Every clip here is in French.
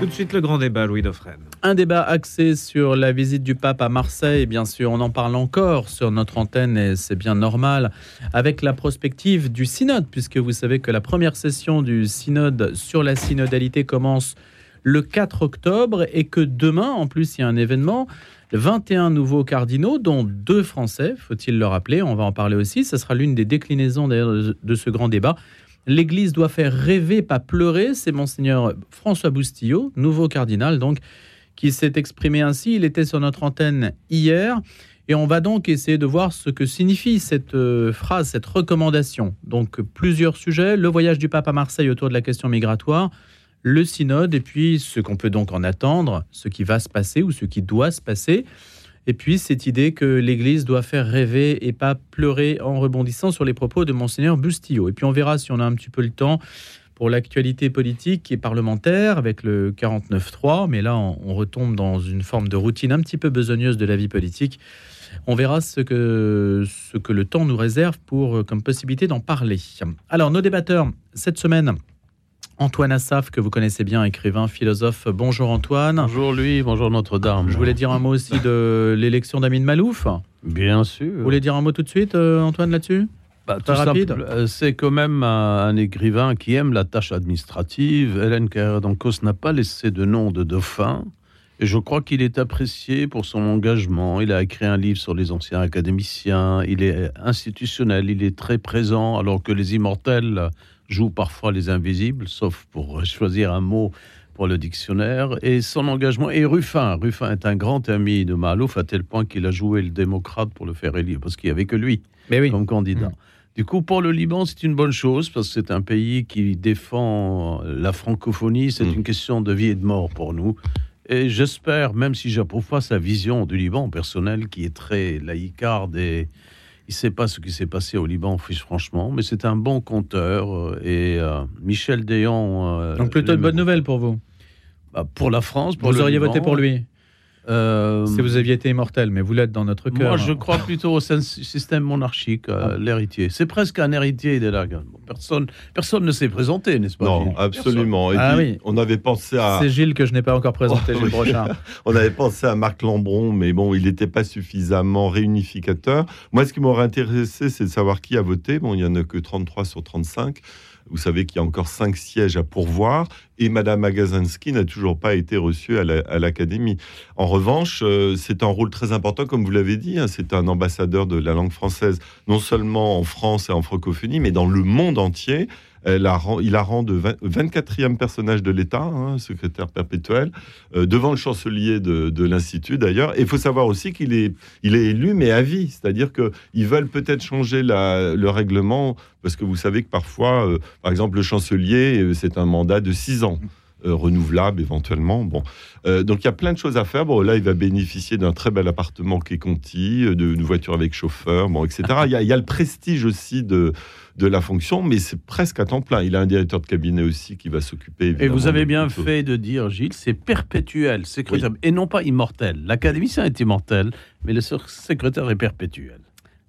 Tout de suite le grand débat, Louis Dauphren. Un débat axé sur la visite du pape à Marseille. Bien sûr, on en parle encore sur notre antenne et c'est bien normal. Avec la prospective du synode, puisque vous savez que la première session du synode sur la synodalité commence le 4 octobre et que demain, en plus, il y a un événement. 21 nouveaux cardinaux, dont deux Français, faut-il le rappeler. On va en parler aussi. Ce sera l'une des déclinaisons de ce grand débat. L'Église doit faire rêver, pas pleurer. C'est monseigneur François Boustillot, nouveau cardinal, donc, qui s'est exprimé ainsi. Il était sur notre antenne hier. Et on va donc essayer de voir ce que signifie cette euh, phrase, cette recommandation. Donc plusieurs sujets, le voyage du pape à Marseille autour de la question migratoire, le synode, et puis ce qu'on peut donc en attendre, ce qui va se passer ou ce qui doit se passer. Et puis cette idée que l'Église doit faire rêver et pas pleurer en rebondissant sur les propos de monseigneur Bustillo. Et puis on verra si on a un petit peu le temps pour l'actualité politique et parlementaire avec le 49-3, mais là on, retombe dans une forme de routine un petit peu besogneuse de la vie politique. On verra ce que, ce que le temps nous réserve pour comme possibilité d'en parler. Alors nos débatteurs cette semaine, Antoine Assaf, que vous connaissez bien, écrivain, philosophe. Bonjour Antoine. Bonjour lui, bonjour Notre-Dame. Je voulais dire un mot aussi de l'élection d'Amin Malouf? Bien sûr. Vous voulez dire un mot tout de suite, euh, Antoine, là-dessus? Bah, rapide. Euh, c'est quand même un, écrivain qui aime la tâche administrative. Hélène Carrère-Dancos n'a pas laissé de nom de dauphin. Et je crois qu'il est apprécié pour son engagement. Il a écrit un livre sur les anciens académiciens. Il est institutionnel, il est très présent, alors que les immortels joue parfois les invisibles, sauf pour choisir un mot pour le dictionnaire, et son engagement. Et Ruffin, Ruffin est un grand ami de Malouf, à tel point qu'il a joué le démocrate pour le faire élire, parce qu'il n'y avait que lui comme candidat. Mm. Du coup, pour le Liban, c'est une bonne chose, parce que c'est un pays qui défend la francophonie, c'est mm. une question de vie et de mort pour nous. Et j'espère, même si j'approuve pas sa vision du Liban personnel, qui est très laïcarde et il ne sait pas ce qui s'est passé au Liban, franchement, mais c'est un bon conteur. Euh, et euh, Michel Déon. Euh, Donc plutôt une bonne nouvelle pour vous? Bah, Pour la France. Pour vous auriez voté pour lui? Euh, si vous aviez été immortel, mais vous l'êtes dans notre cœur. Moi, je crois plutôt au système monarchique, ah. l'héritier. C'est presque un héritier des Lagarde. personne, personne ne s'est présenté, n'est-ce pas Non, absolument. ah, oui. On avait pensé à. C'est Gilles que je n'ai pas encore présenté, Gilles Brochard. on avait pensé à Marc Lambron, mais bon, il n'était pas suffisamment réunificateur. Moi, ce qui m'aurait intéressé, c'est de savoir qui a voté. Bon, il n'y en a que 33 sur 35. Vous savez qu'il y a encore cinq sièges à pourvoir et Madame Agazinski n'a toujours pas été reçue à l'Académie. En revanche, euh, c'est un rôle très important, comme vous l'avez dit. Hein, c'est un ambassadeur de la langue française, non seulement en France et en francophonie, mais dans le monde entier il a rang de 24e personnage de l'État, hein, secrétaire perpétuel, euh, devant le chancelier de, l'Institut d'ailleurs. Et il faut savoir aussi qu'il est, il est élu, mais à vie. C'est-à-dire qu'ils veulent peut-être changer le règlement, parce que vous savez que parfois, euh, par exemple, le chancelier, euh, c'est un mandat de 6 ans. Renouvelable éventuellement. Bon, donc il y a plein de choses à faire. Bon, là, il va bénéficier d'un très bel appartement qui est Conti, d'une voiture avec chauffeur, bon, etc. il y, a, le prestige aussi de, de la fonction, mais c'est presque à temps plein. Il a un directeur de cabinet aussi qui va s'occuper. Et vous avez bien fait de dire, Gilles, c'est perpétuel, secrétaire, et non pas immortel. L'académicien est immortel, mais le secrétaire est perpétuel.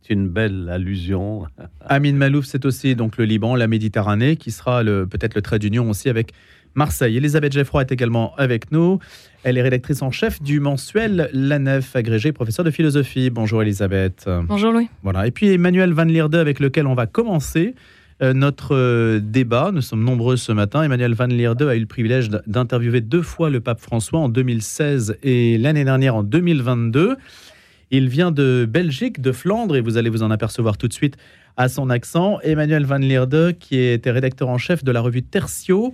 C'est une belle allusion. Amin Malouf, c'est aussi donc le Liban, la Méditerranée, qui sera peut-être le trait d'union aussi avec Marseille. Elisabeth Geffroy est également avec nous. Elle est rédactrice en chef du mensuel La Nef, agrégée professeur de philosophie. Bonjour Elisabeth. Bonjour Louis. Voilà. Et puis Emmanuel Van Lierde avec lequel on va commencer euh, notre euh, débat. Nous sommes nombreux ce matin. Emmanuel Van Lierde a eu le privilège d'interviewer deux fois le pape François en 2016 et l'année dernière en 2022. Il vient de Belgique, de Flandre, et vous allez vous en apercevoir tout de suite à son accent. Emmanuel Van Lierde, qui était rédacteur en chef de la revue Tertio,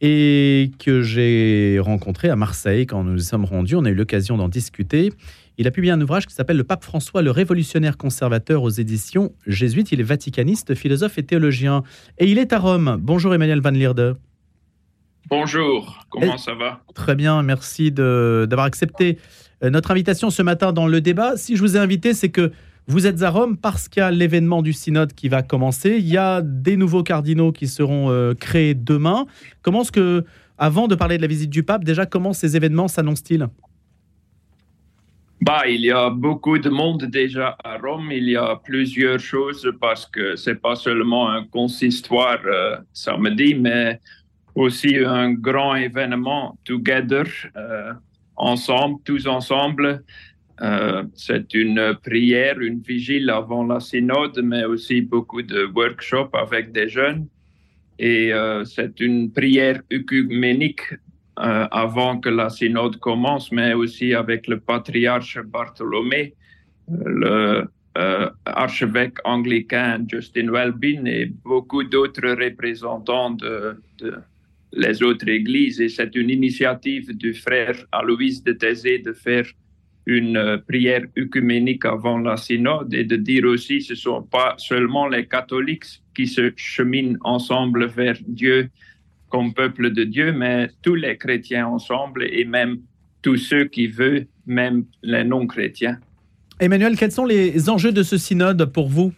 et que j'ai rencontré à Marseille quand nous y sommes rendus. On a eu l'occasion d'en discuter. Il a publié un ouvrage qui s'appelle Le pape François, le révolutionnaire conservateur aux éditions jésuites. Il est vaticaniste, philosophe et théologien. Et il est à Rome. Bonjour Emmanuel Van Lierde. Bonjour, comment ça va? Très bien, merci d'avoir accepté euh, notre invitation ce matin dans le débat. Si je vous ai invité, c'est que vous êtes à Rome parce qu'il y a l'événement du synode qui va commencer. Il y a des nouveaux cardinaux qui seront euh, créés demain. Comment est-ce que, avant de parler de la visite du pape, déjà, comment ces événements s'annoncent-ils? Bah, il y a beaucoup de monde déjà à Rome. Il y a plusieurs choses parce que c'est pas seulement un consistoire euh, samedi, mais aussi un grand événement together, ensemble, tous ensemble. C'est une prière, une vigile avant la synode, mais aussi beaucoup de workshops avec des jeunes. Et c'est une prière œcuménique euh, avant que la synode commence, mais aussi avec le patriarche Bartholomé, le euh, archevêque anglican Justin Welbin et beaucoup d'autres représentants de, les autres églises. Et c'est une initiative du frère Aloïs de Thésée de faire une euh, prière œcuménique avant la synode et de dire aussi ce ne sont pas seulement les catholiques qui se cheminent ensemble vers Dieu, comme peuple de Dieu, mais tous les chrétiens ensemble et même tous ceux qui veulent, même les non-chrétiens. Emmanuel, quels sont les enjeux de ce synode pour vous?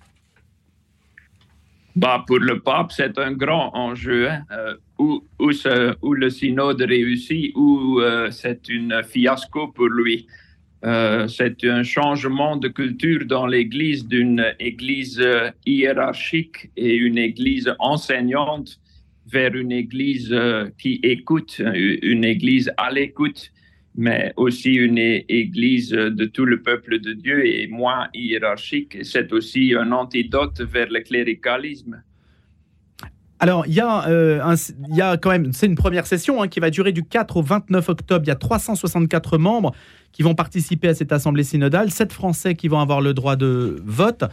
Bah, Pour le pape, c'est un grand enjeu. Hein. Euh, où, où, le synode réussit, ou euh, c'est un fiasco pour lui. Euh, c'est un changement de culture dans l'Église d'une Église hiérarchique et une Église enseignante vers une Église euh, qui écoute, une Église à l'écoute, mais aussi une Église de tout le peuple de Dieu et moins hiérarchique. C'est aussi un antidote vers le cléricalisme. Alors, il y, a, euh, il y a quand même, c'est une première session hein, qui va durer du 4 au 29 octobre. Il y a 364 membres qui vont participer à cette assemblée synodale, 7 Français qui vont avoir le droit de vote.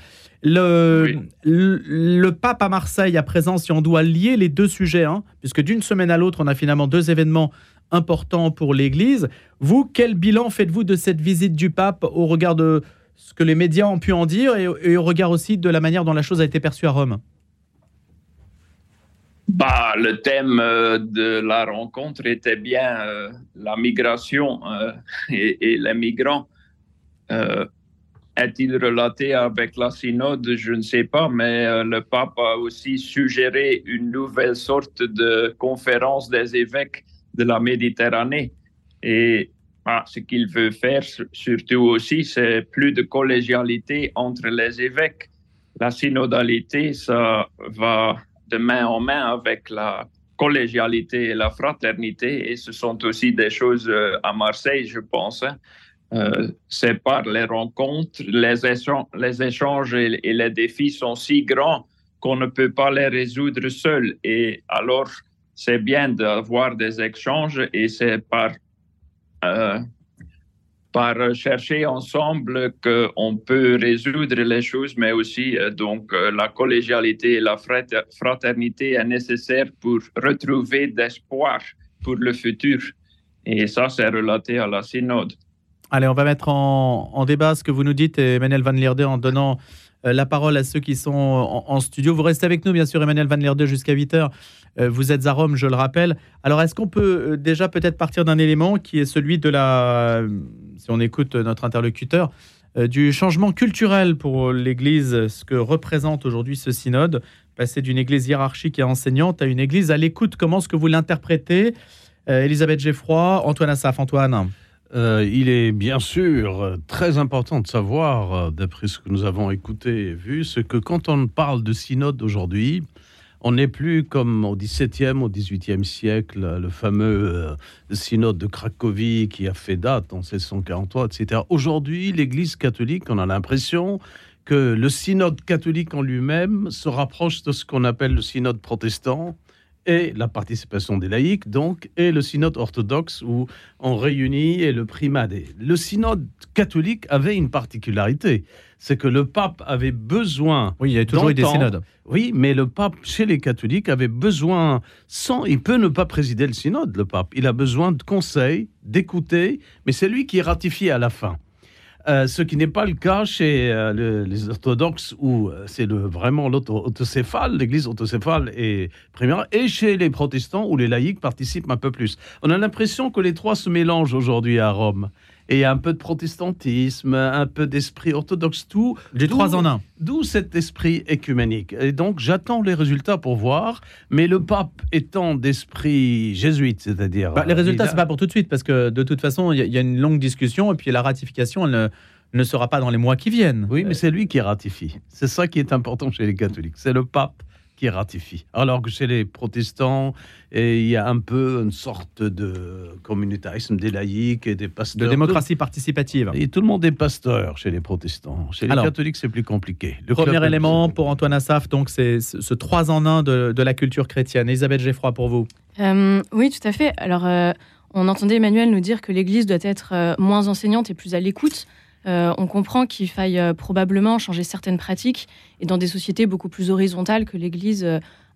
Le, le, pape à Marseille à présent, si on doit lier les deux sujets, hein, puisque d'une semaine à l'autre, on a finalement deux événements importants pour l'Église. Vous, quel bilan faites-vous de cette visite du pape au regard de ce que les médias ont pu en dire et au regard aussi de la manière dont la chose a été perçue à Rome? Bah, le thème euh, de la rencontre était bien euh, la migration euh, et, les migrants. Est-il relaté avec la synode? Je ne sais pas, mais le pape a aussi suggéré une nouvelle sorte de conférence des évêques de la Méditerranée. Et ah, ce qu'il veut faire surtout aussi, c'est plus de collégialité entre les évêques. La synodalité, ça va main en main avec la collégialité et la fraternité. Et ce sont aussi des choses euh, à Marseille, je pense. Hein. Euh, c'est par les rencontres, les, échanges, les échanges et, les défis sont si grands qu'on ne peut pas les résoudre seul. Et alors, c'est bien d'avoir des échanges et c'est par euh, par chercher ensemble qu'on peut résoudre les choses, mais aussi euh, donc euh, la collégialité et la fraternité est nécessaire pour retrouver d'espoir pour le futur. Et ça, c'est relaté à la synode. Allez, on va mettre en, débat ce que vous nous dites, Emmanuel Van Lierde, en donnant la parole à ceux qui sont en, studio. Vous restez avec nous, bien sûr, Emmanuel Van Lierde, jusqu'à 8 heures. Euh, vous êtes à Rome, je le rappelle. Alors, est-ce qu'on peut euh, déjà peut-être partir d'un élément qui est celui de la, si on écoute notre interlocuteur, euh, du changement culturel pour l'Église, ce que représente aujourd'hui ce synode, passer d'une Église hiérarchique et enseignante à une Église à l'écoute. Comment est-ce que vous l'interprétez Elisabeth Geffroy, Antoine Assaf, Antoine il est bien sûr très important de savoir, d'après ce que nous avons écouté et vu, ce que quand on parle de synode aujourd'hui, on n'est plus comme au XVIIe, au XVIIIe siècle, le fameux euh, synode de Cracovie qui a fait date en 1643, etc. Aujourd'hui, l'Église catholique, on a l'impression que le synode catholique en lui-même se rapproche de ce qu'on appelle le synode protestant, et la participation des laïcs, donc, et le synode orthodoxe où on réunit et le primat. Le synode catholique avait une particularité, c'est que le pape avait besoin. Oui, il y a toujours eu des synodes. Oui, mais le pape, chez les catholiques, avait besoin, sans, il peut ne pas présider le synode, le pape. Il a besoin de conseils, d'écouter, mais c'est lui qui est ratifié à la fin. Euh, ce qui n'est pas le cas chez euh, les orthodoxes où euh, c'est vraiment l'autocéphale, l'église autocéphale et primaire, et chez les protestants où les laïcs participent un peu plus. On a l'impression que les trois se mélangent aujourd'hui à Rome et un peu de protestantisme, un peu d'esprit orthodoxe, tout. Les trois en un. D'où cet esprit écuménique. Et donc j'attends les résultats pour voir, mais le pape étant d'esprit jésuite, c'est-à-dire. Bah, les résultats, c'est pas pour tout de suite, parce que de toute façon, il y, a une longue discussion, et puis la ratification, elle ne, sera pas dans les mois qui viennent. Oui, mais c'est lui qui ratifie. C'est ça qui est important chez les catholiques. C'est le pape qui ratifie. Alors que chez les protestants, et il y a un peu une sorte de communautarisme des laïcs et des pasteurs. De démocratie participative. Et tout le monde est pasteur chez les protestants. Chez les catholiques, c'est plus compliqué. Le premier élément pour Antoine Assaf, donc, c'est ce trois en un de, la culture chrétienne. Elisabeth Geffroy, pour vous. Euh, oui, tout à fait. Alors, euh, on entendait Emmanuel nous dire que l'Église doit être euh, moins enseignante et plus à l'écoute. On comprend qu'il faille probablement changer certaines pratiques et dans des sociétés beaucoup plus horizontales que l'Église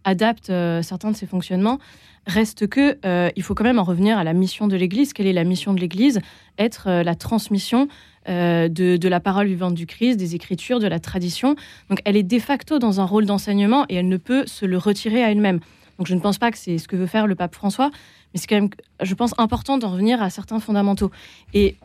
adapte certains de ses fonctionnements. Reste que il faut quand même en revenir à la mission de l'Église. Quelle est la mission de l'Église? Être la transmission de, de, la parole vivante du Christ, des Écritures, de la tradition. Donc elle est de facto dans un rôle d'enseignement et elle ne peut se le retirer à elle-même. Donc je ne pense pas que c'est ce que veut faire le pape François, mais c'est quand même, je pense, important d'en revenir à certains fondamentaux. Et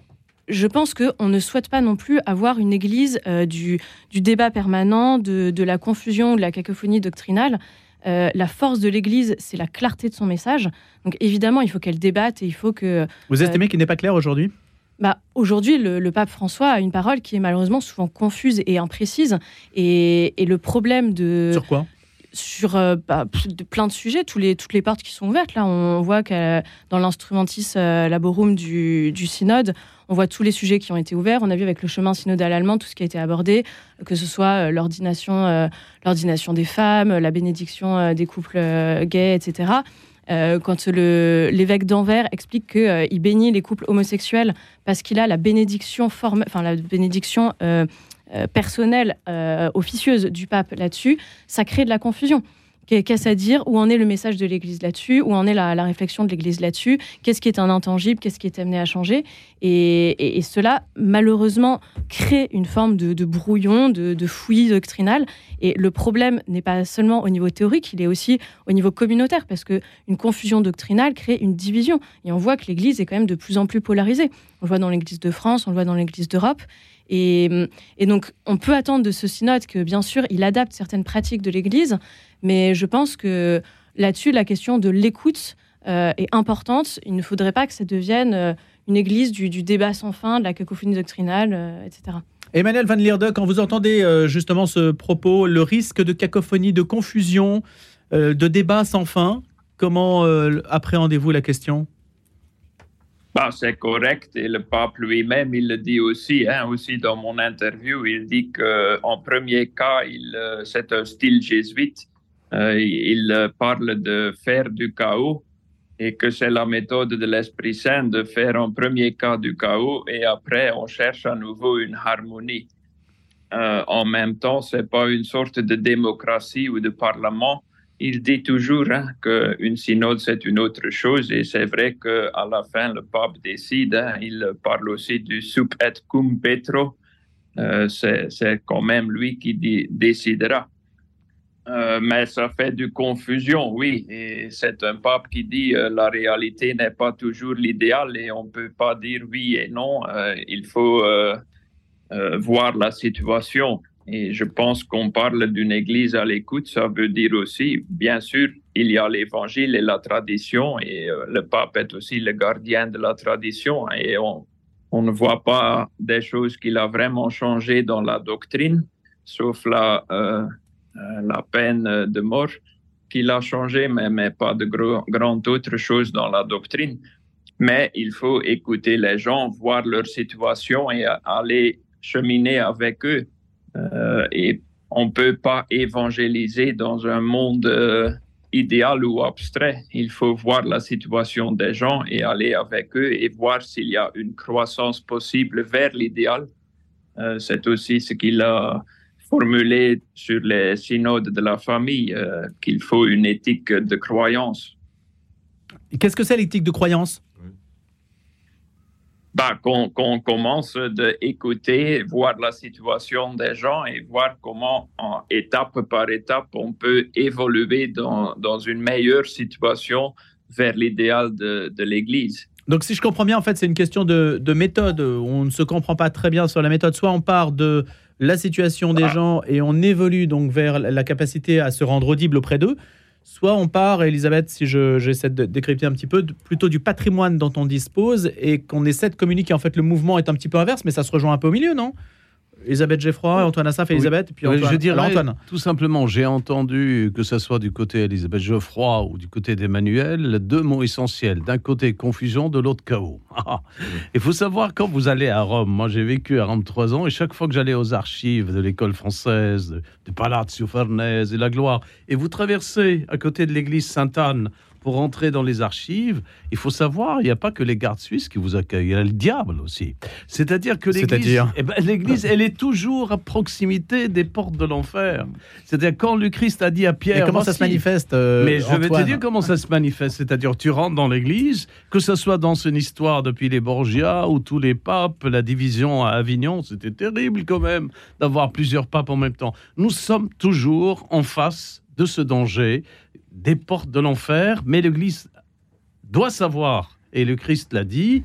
je pense qu'on ne souhaite pas non plus avoir une église euh, du, du, débat permanent, de, de, la confusion, de la cacophonie doctrinale. Euh, la force de l'Église, c'est la clarté de son message. Donc évidemment, il faut qu'elle débatte et il faut que... Vous euh, estimez qu'il n'est pas clair aujourd'hui? Bah, Aujourd'hui, le, pape François a une parole qui est malheureusement souvent confuse et imprécise. Et, et le problème de... Sur quoi? Sur euh, bah, plein de sujets, tous les, toutes les portes qui sont ouvertes. Là, on voit que dans l'instrumentis euh, laborum du, du, synode, on voit tous les sujets qui ont été ouverts. On a vu avec le chemin synodal allemand tout ce qui a été abordé, que ce soit euh, l'ordination, l'ordination des femmes, la bénédiction des couples gays, etc. quand l'évêque d'Anvers explique qu'il bénit les couples homosexuels parce qu'il a la bénédiction, la bénédiction euh, personnelle euh, officieuse du pape là-dessus, ça crée de la confusion. Qu'est-ce à dire? Où en est le message de l'Église là-dessus? Où en est la, réflexion de l'Église là-dessus? Qu'est-ce qui est un intangible? Qu'est-ce qui est amené à changer? Et, cela, malheureusement, crée une forme de, brouillon, de, fouillis doctrinal. Et le problème n'est pas seulement au niveau théorique, il est aussi au niveau communautaire, parce qu'une confusion doctrinale crée une division. Et on voit que l'Église est quand même de plus en plus polarisée. On le voit dans l'Église de France, on le voit dans l'Église d'Europe. Et, donc, on peut attendre de ce synode que, bien sûr, il adapte certaines pratiques de l'Église, mais je pense que là-dessus, la question de l'écoute euh, est importante. Il ne faudrait pas que ça devienne euh, une Église du, débat sans fin, de la cacophonie doctrinale, euh, etc. Emmanuel Van Lierde, quand vous entendez justement ce propos, le risque de cacophonie, de confusion, de débat sans fin, comment appréhendez-vous la question? Bah, c'est correct et le pape lui-même, il le dit aussi, hein, aussi dans mon interview, il dit qu'en premier cas, il, euh, c'est un style jésuite. Euh, il parle de faire du chaos et que c'est la méthode de l'Esprit Saint de faire en premier cas du chaos et après on cherche à nouveau une harmonie. Euh, en même temps, c'est pas une sorte de démocratie ou de parlement il dit toujours hein, qu'une synode, c'est une autre chose, et c'est vrai qu'à la fin, le pape décide. Hein. il parle aussi du sub et cum petro. Euh, c'est quand même lui qui décidera. Euh, mais ça fait du confusion, oui. Et c'est un pape qui dit euh, la réalité n'est pas toujours l'idéal et on ne peut pas dire oui et non. il faut voir la situation. Et je pense qu'on parle d'une Église à l'écoute, ça veut dire aussi, bien sûr, il y a l'Évangile et la tradition, et euh, le pape est aussi le gardien de la tradition, et on, on ne voit pas des choses qu'il a vraiment changé dans la doctrine, sauf la, euh, euh, la peine de mort qu'il a changé, mais, mais pas de grandes grand autres choses dans la doctrine. Mais il faut écouter les gens, voir leur situation et aller cheminer avec eux euh, et on ne peut pas évangéliser dans un monde euh, idéal ou abstrait. Il faut voir la situation des gens et aller avec eux et voir s'il y a une croissance possible vers l'idéal. Euh, c'est aussi ce qu'il a formulé sur les synodes de la famille, qu'il faut une éthique de croyance. Qu'est-ce que c'est l'éthique de croyance? Bah, qu'on commence d'écouter, voir la situation des gens et voir comment, en étape par étape, on peut évoluer dans, dans une meilleure situation vers l'idéal de, de l'Église. Donc, si je comprends bien, en fait, c'est une question de, de, méthode. On ne se comprend pas très bien sur la méthode. Soit on part de la situation des ah. gens et on évolue donc vers la capacité à se rendre audible auprès d'eux, Soit on part, Elisabeth, si j'essaie de décrypter un petit peu, plutôt du patrimoine dont on dispose et qu'on essaie de communiquer. En fait, le mouvement est un petit peu inverse, mais ça se rejoint un peu au milieu, non? Elisabeth Geffroy, Antoine Assaf et Elisabeth, puis Antoine. Je dirais tout simplement, j'ai entendu que ce soit du côté Elisabeth Geoffroy ou du côté d'Emmanuel, deux mots essentiels. D'un côté confusion, de l'autre chaos. Il faut savoir quand vous allez à Rome. Moi, j'ai vécu à Rome trois ans et chaque fois que j'allais aux archives de l'école française, de Palazzo Farnese et la Gloire, et vous traversez à côté de l'église Sainte-Anne pour rentrer dans les archives, il faut savoir, il n'y a pas que les gardes suisses qui vous accueillent, il y a le diable aussi. C'est-à-dire que l'église, eh ben, l'église, elle est toujours à proximité des portes de l'enfer. C'est-à-dire quand le Christ a dit à Pierre, comment ça se manifeste euh, Mais je vais te dire comment ça se manifeste. C'est-à-dire tu rentres dans l'église, que ce soit dans une histoire depuis les Borgia ou tous les papes, la division à Avignon, c'était terrible quand même d'avoir plusieurs papes en même temps. Nous sommes toujours en face de ce danger des portes de l'enfer, mais l'Église doit savoir, et le Christ l'a dit,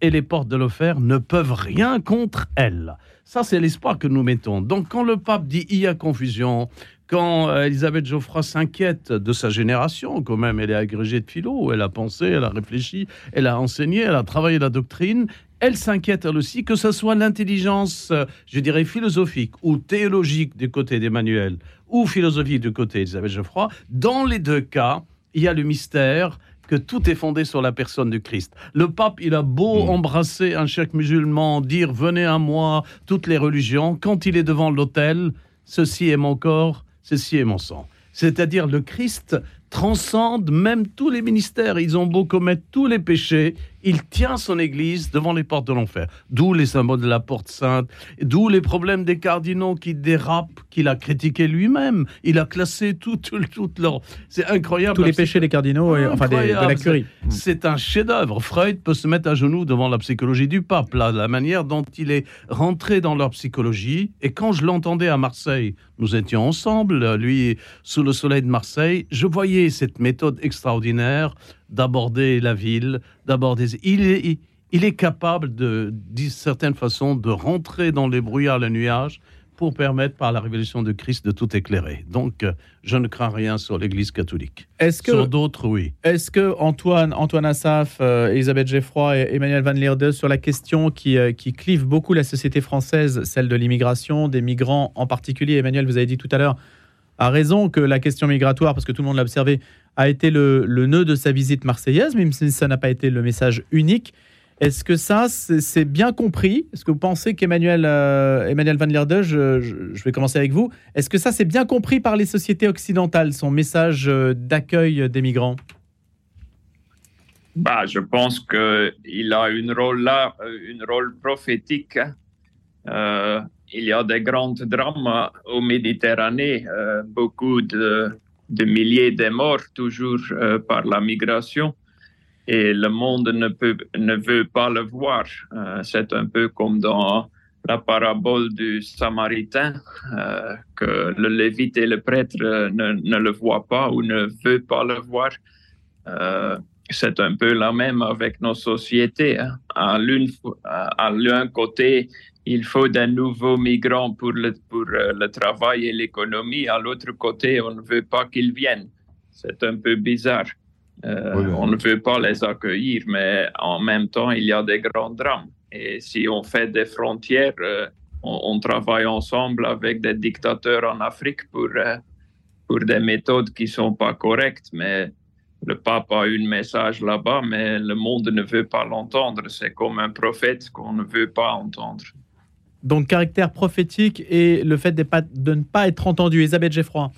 et les portes de l'enfer ne peuvent rien contre elles. Ça, c'est l'espoir que nous mettons. Donc, quand le pape dit il y a confusion, quand euh, Elisabeth Geoffroy s'inquiète de sa génération, quand même, elle est agrégée de philo, elle a pensé, elle a réfléchi, elle a enseigné, elle a travaillé la doctrine, elle s'inquiète elle aussi que ce soit l'intelligence, euh, je dirais, philosophique ou théologique du côté d'Emmanuel ou philosophique du côté d'Elisabeth Geoffroy. Dans les deux cas, il y a le mystère que tout est fondé sur la personne du Christ. Le pape, il a beau mm. embrasser un chèque musulman, dire venez à moi, toutes les religions, quand il est devant l'autel, ceci est mon corps, ceci est mon sang. C'est-à-dire le Christ transcende même tous les ministères. Ils ont beau commettre tous les péchés, il tient son Église devant les portes de l'enfer. D'où les symboles de la porte sainte, d'où les problèmes des cardinaux qui dérapent, qu'il a critiqué lui-même. Il a classé tout, tout, leur... C'est incroyable. Tous les péchés des cardinaux, et, enfin des, de la curie. C'est un chef-d'œuvre. Freud peut se mettre à genoux devant la psychologie du pape, là, la manière dont il est rentré dans leur psychologie. Et quand je l'entendais à Marseille, nous étions ensemble, lui sous le soleil de Marseille, je voyais cette méthode extraordinaire d'aborder la ville, d'aborder. Il est, il est capable de, d'une certaine façon, de rentrer dans les brouillards, les nuages, pour permettre par la révélation de Christ de tout éclairer. Donc, je ne crains rien sur l'Église catholique. Est-ce que, sur d'autres, oui. Est-ce que Antoine, Antoine Assaf, euh, Elisabeth Geffroy et Emmanuel Van Leerde, sur la question qui, euh, qui clive beaucoup la société française, celle de l'immigration, des migrants en particulier, Emmanuel, vous avez dit tout à l'heure, a raison que la question migratoire, parce que tout le monde l'a observé, a été le, nœud de sa visite marseillaise, même si ça n'a pas été le message unique. Est-ce que ça, c'est bien compris? Est-ce que vous pensez qu'Emmanuel euh, Emmanuel Van Lierde, je, vais commencer avec vous, est-ce que ça, c'est bien compris par les sociétés occidentales, son message euh, d'accueil des migrants? Bah, Je pense qu'il a une rôle là, euh, une rôle prophétique. Hein. Il y a des grands drames au Méditerranée, beaucoup de milliers de morts toujours euh, par la migration et le monde ne, peut, ne veut pas le voir. Euh, c'est un peu comme dans la parabole du Samaritain, euh, que le Lévite et le prêtre ne, ne, le voient pas ou ne veulent pas le voir. c'est un peu la même avec nos sociétés. Hein. À l'un côté, il faut des nouveaux migrants pour le, pour euh, le travail et l'économie. À l'autre côté, on ne veut pas qu'ils viennent. C'est un peu bizarre. Euh, on ne veut pas les accueillir, mais en même temps, il y a des grands drames. Et si on fait des frontières, euh, on, travaille ensemble avec des dictateurs en Afrique pour, pour des méthodes qui ne sont pas correctes. Mais le pape a eu un message là-bas, mais le monde ne veut pas l'entendre. C'est comme un prophète qu'on ne veut pas entendre. Donc, caractère prophétique et le fait de, ne pas être entendu. Elisabeth Geffroy.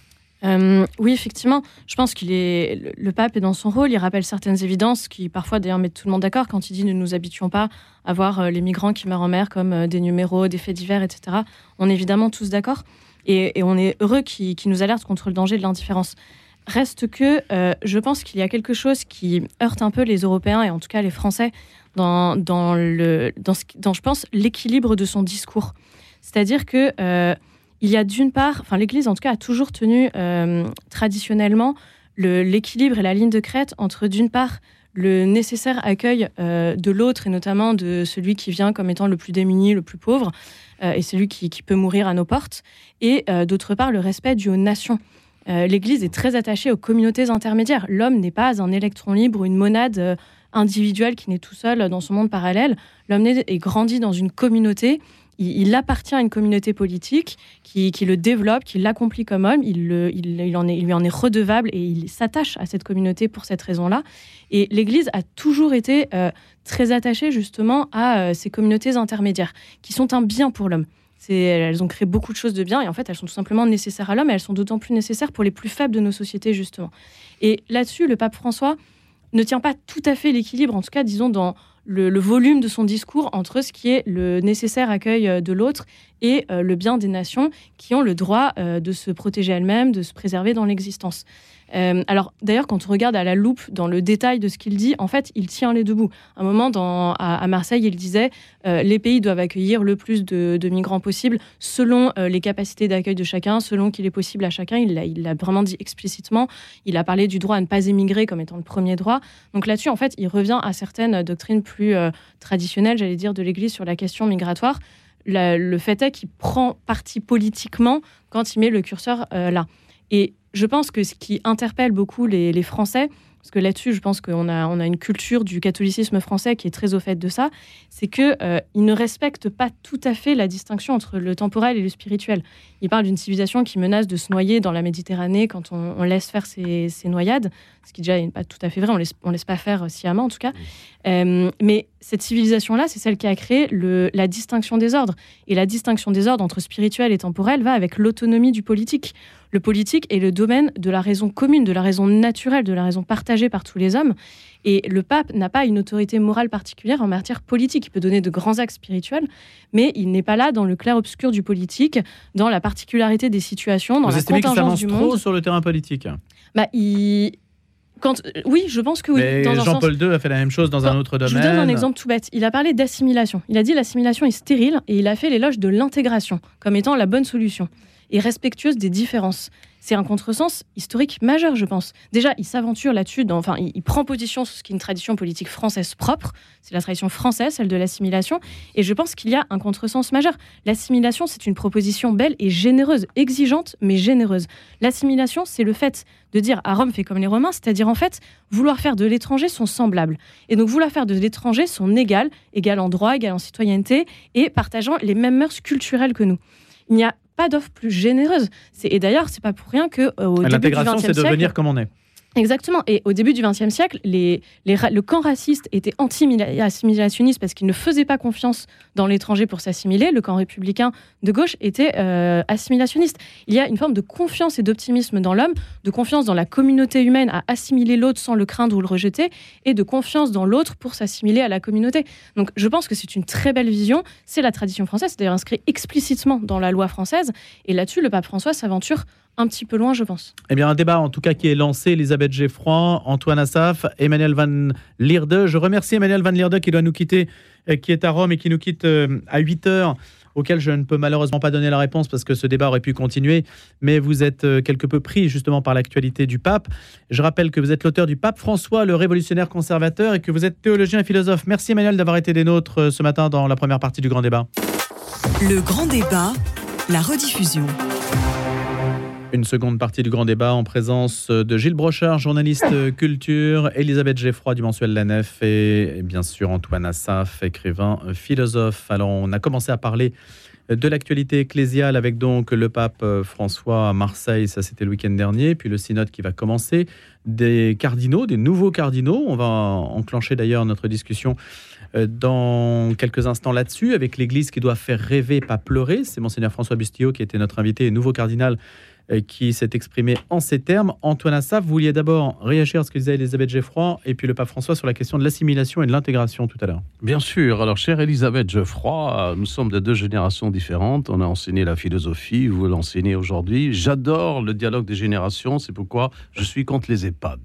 Euh, oui, effectivement. Je pense qu'il est le pape est dans son rôle. Il rappelle certaines évidences qui parfois d'ailleurs mettent tout le monde d'accord quand il dit ne nous habituons pas à voir euh, les migrants qui meurent en mer comme euh, des numéros, des faits divers, etc. On est évidemment tous d'accord et, on est heureux qu'il nous alerte contre le danger de l'indifférence. Reste que je pense qu'il y a quelque chose qui heurte un peu les Européens et en tout cas les Français dans, dans, le, dans, je pense, l'équilibre de son discours. C'est-à-dire que euh, il y a d'une part, enfin l'Église en tout cas a toujours tenu euh, traditionnellement l'équilibre et la ligne de crête entre d'une part le nécessaire accueil euh, de l'autre et notamment de celui qui vient comme étant le plus démuni, le plus pauvre et celui qui, qui, peut mourir à nos portes, et d'autre part le respect dû aux nations. L'Église est très attachée aux communautés intermédiaires. L'homme n'est pas un électron libre ou une monade individuel qui n'est tout seul dans son monde parallèle. L'homme est grandi dans une communauté il, appartient à une communauté politique qui, le développe, qui l'accomplit comme homme. Il, il, en est, lui en est redevable et il s'attache à cette communauté pour cette raison-là. Et l'Église a toujours été euh, très attachée justement à euh, ces communautés intermédiaires qui sont un bien pour l'homme. Elles ont créé beaucoup de choses de bien et en fait elles sont tout simplement nécessaires à l'homme et elles sont d'autant plus nécessaires pour les plus faibles de nos sociétés justement. Et là-dessus, le pape François ne tient pas tout à fait l'équilibre, en tout cas disons dans le, volume de son discours entre ce qui est le nécessaire accueil euh, de l'autre et euh, le bien des nations qui ont le droit euh, de se protéger elles-mêmes, de se préserver dans l'existence. Euh, alors d'ailleurs, quand on regarde à la loupe dans le détail de ce qu'il dit, en fait, il tient les deux bouts. À un moment, à, Marseille, il disait euh, les pays doivent accueillir le plus de, migrants possible selon euh, les capacités d'accueil de chacun, selon qu'il est possible à chacun. Il l'a vraiment dit explicitement. Il a parlé du droit à ne pas émigrer comme étant le premier droit. Donc là-dessus, en fait, il revient à certaines doctrines plus traditionnelles, j'allais dire, de l'Église sur la question migratoire. le fait est qu'il prend parti politiquement quand il met le curseur là. Et je pense que ce qui interpelle beaucoup les, Français, parce que là-dessus, je pense qu'on a, on a une culture du catholicisme français qui est très au fait de ça, c'est qu'ils euh, ne respectent pas tout à fait la distinction entre le temporel et le spirituel. Ils parlent d'une civilisation qui menace de se noyer dans la Méditerranée quand on, laisse faire ces, noyades, ce qui déjà n'est pas tout à fait vrai, on laisse, ne laisse pas faire sciemment en tout cas. Euh, mais cette civilisation-là, c'est celle qui a créé le, la distinction des ordres. Et la distinction des ordres entre spirituel et temporel va avec l'autonomie du politique. Le politique est le domaine de la raison commune, de la raison naturelle, de la raison partagée par tous les hommes. Et le pape n'a pas une autorité morale particulière en matière politique. Il peut donner de grands actes spirituels, mais il n'est pas là dans le clair-obscur du politique, dans la particularité des situations, dans Vous la contingence du monde. trop sur le terrain politique? Bah, il... Quand, oui, je pense que oui. Jean-Paul II a fait la même chose dans un autre domaine. Je vous donne un exemple tout bête. Il a parlé d'assimilation. Il a dit l'assimilation est stérile et il a fait l'éloge de l'intégration comme étant la bonne solution et respectueuse des différences. C'est un contresens historique majeur, je pense. Déjà, il s'aventure là-dessus, enfin, il, prend position sur ce qui est une tradition politique française propre. C'est la tradition française, celle de l'assimilation. Et je pense qu'il y a un contresens majeur. L'assimilation, c'est une proposition belle et généreuse, exigeante, mais généreuse. L'assimilation, c'est le fait de dire à Rome fait comme les Romains, c'est-à-dire en fait vouloir faire de l'étranger son semblable. Et donc vouloir faire de l'étranger son égal, égal en droit, égal en citoyenneté, et partageant les mêmes mœurs culturelles que nous. Il n'y a pas d'offre plus généreuse. Et d'ailleurs, c'est pas pour rien que euh, au début du XXe c'est devenir comme on est. Exactement. Et au début du XXe siècle, le camp raciste était anti-assimilationniste parce qu'il ne faisait pas confiance dans l'étranger pour s'assimiler. Le camp républicain de gauche était euh, assimilationniste. Il y a une forme de confiance et d'optimisme dans l'homme, de confiance dans la communauté humaine à assimiler l'autre sans le craindre ou le rejeter, et de confiance dans l'autre pour s'assimiler à la communauté. Donc je pense que c'est une très belle vision. C'est la tradition française, c'est d'ailleurs inscrit explicitement dans la loi française. Et là-dessus, le pape François s'aventure un petit peu loin, je pense. Eh bien, un débat en tout cas qui est lancé. Elisabeth Geffroy, Antoine Assaf, Emmanuel Van Lierde. Je remercie Emmanuel Van Lierde qui doit nous quitter, euh, qui est à Rome et qui nous quitte euh, à 8 heures auquel je ne peux malheureusement pas donner la réponse parce que ce débat aurait pu continuer, mais vous êtes euh, quelque peu pris justement par l'actualité du pape. Je rappelle que vous êtes l'auteur du Pape François, le révolutionnaire conservateur, et que vous êtes théologien et philosophe. Merci Emmanuel d'avoir été des nôtres ce matin dans la première partie du Grand Débat. Le Grand Débat, la rediffusion. Une seconde partie du grand débat en présence de Gilles Brochard, journaliste culture, Elisabeth Geffroy du mensuel La Nef et bien sûr Antoine Assaf, écrivain, philosophe. Alors on a commencé à parler de l'actualité ecclésiale avec donc le pape François à Marseille, ça c'était le week-end dernier, puis le synode qui va commencer, des cardinaux, des nouveaux cardinaux. On va enclencher d'ailleurs notre discussion euh, dans quelques instants là-dessus, avec l'Église qui doit faire rêver, pas pleurer. C'est monseigneur François Bustillo qui était notre invité, nouveau cardinal euh, qui s'est exprimé en ces termes. Antoine Assaf, vous vouliez d'abord réagir à ce que disait Elisabeth Geoffroy et puis le pape François sur la question de l'assimilation et de l'intégration tout à l'heure. Bien sûr. Alors, chère Elisabeth Geoffroy, nous sommes de deux générations différentes. On a enseigné la philosophie, vous l'enseignez aujourd'hui. J'adore le dialogue des générations, c'est pourquoi je suis contre les EHPAD.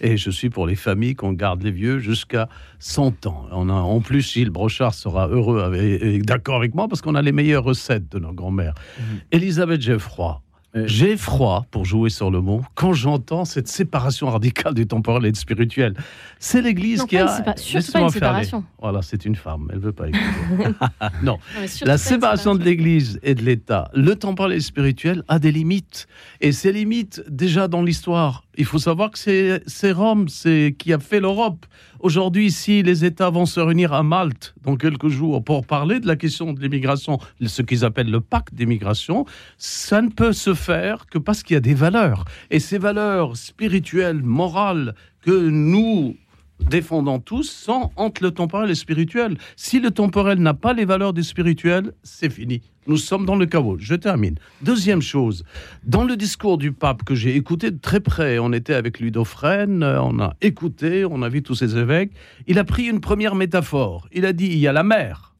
Et je suis pour les familles qu'on garde les vieux jusqu'à 100 ans. On a, en plus, Gilles Brochard sera heureux et, d'accord avec moi parce qu'on a les meilleures recettes de nos grands-mères. Mmh. Elisabeth Geoffroy, j'ai froid, pour jouer sur le mot, quand j'entends cette séparation radicale du temporel et du spirituel. C'est l'Église qui a. C'est pas une séparation. Voilà, c'est une femme, elle veut pas écouter. non, la séparation de l'Église et de l'État, le temporel et le spirituel a des limites. Et ces limites, déjà dans l'histoire, Il faut savoir que c'est Rome qui a fait l'Europe. Aujourd'hui, si les États vont se réunir à Malte dans quelques jours pour parler de la question de l'immigration, ce qu'ils appellent le pacte d'immigration, ça ne peut se faire que parce qu'il y a des valeurs. Et ces valeurs spirituelles, morales, que nous défendons tous sont entre le temporel et le spirituel. Si le temporel n'a pas les valeurs du spirituel, c'est fini. Nous sommes dans le chaos. Je termine. Deuxième chose, dans le discours du pape que j'ai écouté de très près, on était avec Ludo Fresne, on a écouté, on a vu tous ces évêques, il a pris une première métaphore. Il a dit, il y a la mer,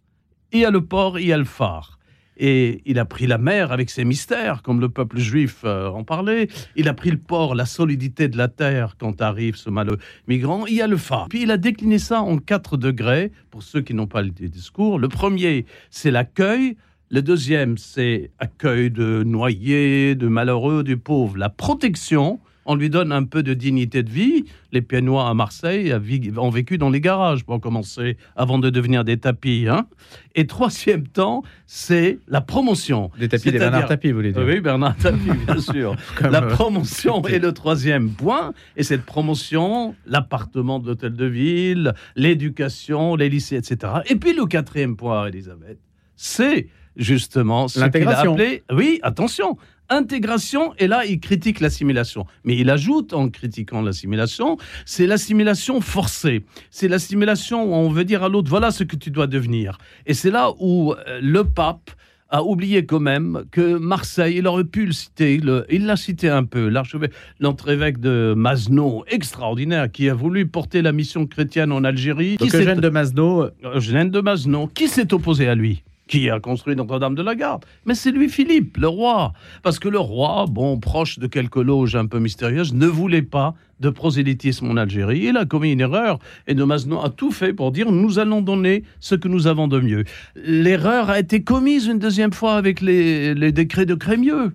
il y a le port, il y a le phare. Et il a pris la mer avec ses mystères, comme le peuple juif euh, en parlait. Il a pris le port, la solidité de la terre quand arrive ce malheureux migrant. Il y a le phare. Puis il a décliné ça en quatre degrés, pour ceux qui n'ont pas le discours. Le premier, c'est l'accueil. Le deuxième, c'est accueil de noyés, de malheureux, du pauvre. La protection, on lui donne un peu de dignité de vie. Les Pianois à Marseille ont vécu dans les garages pour commencer, avant de devenir des tapis. Hein. Et troisième temps, c'est la promotion. Des tapis des Bernard Tapis, vous voulez dire Oui, Bernard Tapis, bien sûr. la euh, promotion est le troisième point. Et cette promotion, l'appartement de l'hôtel de ville, l'éducation, les lycées, etc. Et puis le quatrième point, Elisabeth, c'est justement ce qu'il a appelé, oui, attention, intégration, et là, il critique l'assimilation. Mais il ajoute, en critiquant l'assimilation, c'est l'assimilation forcée. C'est l'assimilation où on veut dire à l'autre, voilà ce que tu dois devenir. Et c'est là où euh, le pape a oublié quand même que Marseille, il aurait pu le citer, il l'a cité un peu, l'archevêque, l'entre-évêque de Masno, extraordinaire, qui a voulu porter la mission chrétienne en Algérie. Donc Eugène de Masno. Eugène de Masno, qui s'est opposé à lui? Qui a construit Notre-Dame de la Garde. Mais c'est lui Philippe, le roi. Parce que le roi, bon, proche de quelques loges un peu mystérieuses, ne voulait pas de prosélytisme en Algérie. Il a commis une erreur et de Masno a tout fait pour dire nous allons donner ce que nous avons de mieux. L'erreur a été commise une deuxième fois avec les, les décrets de Crémieux.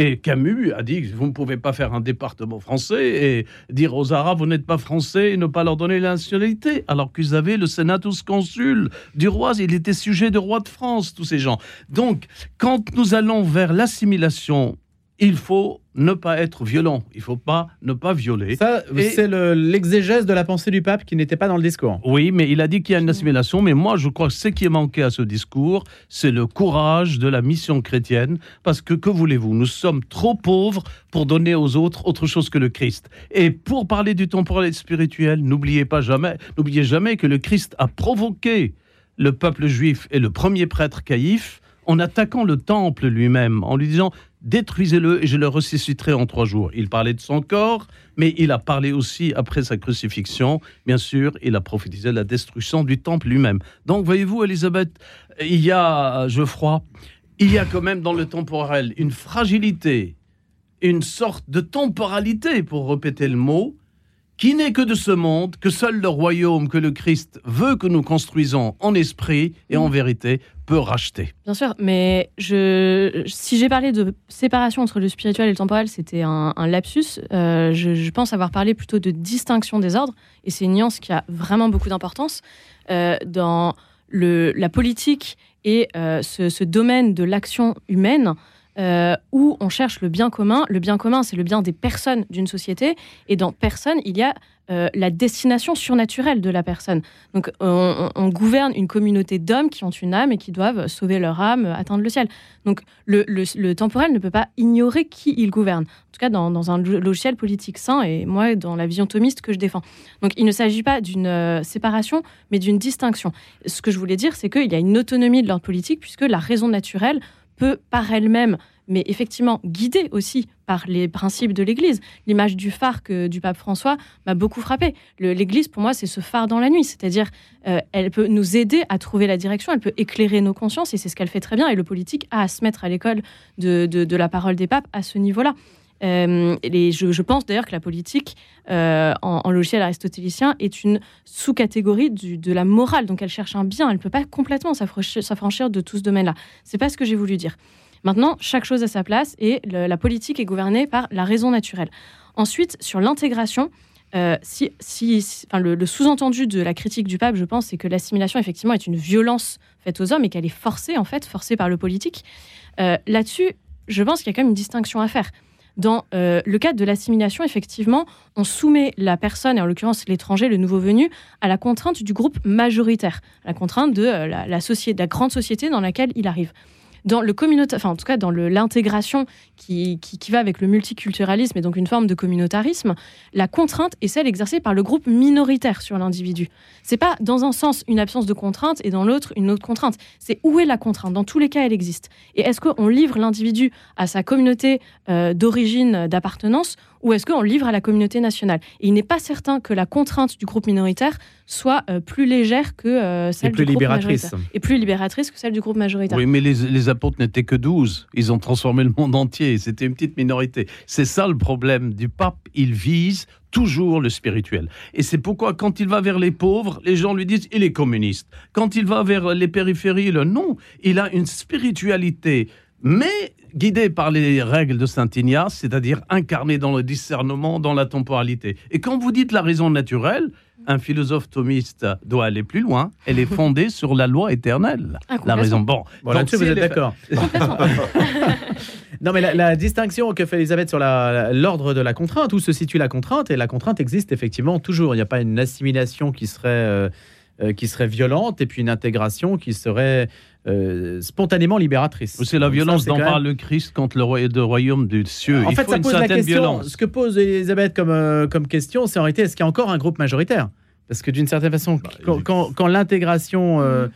Et Camus a dit vous ne pouvez pas faire un département français et dire aux Arabes vous n'êtes pas français et ne pas leur donner la nationalité, alors qu'ils avaient le senatus consul du roi, il était sujet de roi de France, tous ces gens. Donc, quand nous allons vers l'assimilation, il faut ne pas être violent. Il faut pas ne pas violer. Ça, c'est l'exégèse de la pensée du pape qui n'était pas dans le discours. Oui, mais il a dit qu'il y a une assimilation. Mais moi, je crois que ce qui est manqué à ce discours, c'est le courage de la mission chrétienne. Parce que, que voulez-vous Nous sommes trop pauvres pour donner aux autres autre chose que le Christ. Et pour parler du temporel et spirituel, n'oubliez pas jamais, n'oubliez jamais que le Christ a provoqué le peuple juif et le premier prêtre Caïphe en attaquant le temple lui-même, en lui disant détruisez-le et je le ressusciterai en trois jours. Il parlait de son corps, mais il a parlé aussi après sa crucifixion. Bien sûr, il a prophétisé la destruction du temple lui-même. Donc, voyez-vous, Elisabeth, il y a, Geoffroy, il y a quand même dans le temporel une fragilité, une sorte de temporalité, pour répéter le mot, qui n'est que de ce monde, que seul le royaume que le Christ veut que nous construisons en esprit et en vérité peut racheter. Bien sûr, mais je, si j'ai parlé de séparation entre le spirituel et le temporel, c'était un, lapsus. Euh, je, pense avoir parlé plutôt de distinction des ordres, et c'est une nuance qui a vraiment beaucoup d'importance euh, dans le, la politique et euh, ce, ce, domaine de l'action humaine. Euh, où on cherche le bien commun. Le bien commun, c'est le bien des personnes d'une société. Et dans personne, il y a euh, la destination surnaturelle de la personne. Donc on, gouverne une communauté d'hommes qui ont une âme et qui doivent sauver leur âme, atteindre le ciel. Donc le, temporel ne peut pas ignorer qui il gouverne. En tout cas, dans, un logiciel politique sain, et moi, dans la vision thomiste que je défends. Donc il ne s'agit pas d'une euh, séparation, mais d'une distinction. Ce que je voulais dire, c'est qu'il y a une autonomie de l'ordre politique, puisque la raison naturelle peut par elle-même, mais effectivement guidée aussi par les principes de l'Église. L'image du phare que, du pape François m'a beaucoup frappé. L'Église, pour moi, c'est ce phare dans la nuit, c'est-à-dire euh, elle peut nous aider à trouver la direction, elle peut éclairer nos consciences, et c'est ce qu'elle fait très bien. Et le politique a à se mettre à l'école de, de, la parole des papes à ce niveau-là. Euh, je, pense d'ailleurs que la politique, euh, en, logiciel aristotélicien, est une sous-catégorie de la morale. Donc elle cherche un bien, elle ne peut pas complètement s'affranchir de tout ce domaine-là. C'est pas ce que j'ai voulu dire. Maintenant, chaque chose a sa place et la politique est gouvernée par la raison naturelle. Ensuite, sur l'intégration, euh, le, sous-entendu de la critique du pape, je pense, c'est que l'assimilation, effectivement, est une violence faite aux hommes et qu'elle est forcée, en fait, forcée par le politique. Là-dessus, je pense qu'il y a quand même une distinction à faire Dans euh, le cadre de l'assimilation, effectivement, on soumet la personne, et en l'occurrence l'étranger, le nouveau venu, à la contrainte du groupe majoritaire, la contrainte de euh, la grande société dans laquelle il arrive dans le communauté, enfin en tout cas dans l'intégration qui, qui, va avec le multiculturalisme et donc une forme de communautarisme, la contrainte est celle exercée par le groupe minoritaire sur l'individu. C'est pas dans un sens une absence de contrainte et dans l'autre une autre contrainte. C'est où est la contrainte? Dans tous les cas, elle existe. Et est-ce qu'on livre l'individu à sa communauté euh, d'origine, d'appartenance, ou est-ce qu'on livre à la communauté nationale? Et il n'est pas certain que la contrainte du groupe minoritaire soit euh, plus légère que euh, celle plus du groupe libératrice. majoritaire. Et plus libératrice que celle du groupe majoritaire. Oui, mais les, les apôtres n'étaient que 12. Ils ont transformé le monde entier. C'était une petite minorité. C'est ça le problème du pape. Il vise toujours le spirituel. Et c'est pourquoi quand il va vers les pauvres, les gens lui disent il est communiste. Quand il va vers les périphéries, le non, il a une spiritualité mais guidé par les règles de Saint Ignace, c'est-à-dire incarné dans le discernement, dans la temporalité. Et quand vous dites la raison naturelle, un philosophe thomiste doit aller plus loin. Elle est fondée sur la loi éternelle. Ah, la raison. Bon, bon là-dessus, vous êtes d'accord. non, mais la, la, distinction que fait Elisabeth sur l'ordre de la contrainte, où se situe la contrainte, et la contrainte existe effectivement toujours. Il n'y a pas une assimilation qui serait. Euh, euh, qui serait violente et puis une intégration qui serait euh, spontanément libératrice. C'est la violence dont parle le Christ contre le, royaume du cieux. En Il fait, faut ça une pose la question. violence. Ce que pose Elisabeth comme, euh, comme question, c'est en réalité est-ce qu'il y a encore un groupe majoritaire? Parce que d'une certaine façon, Bah, quand, il- quand- quand l'intégration. euh,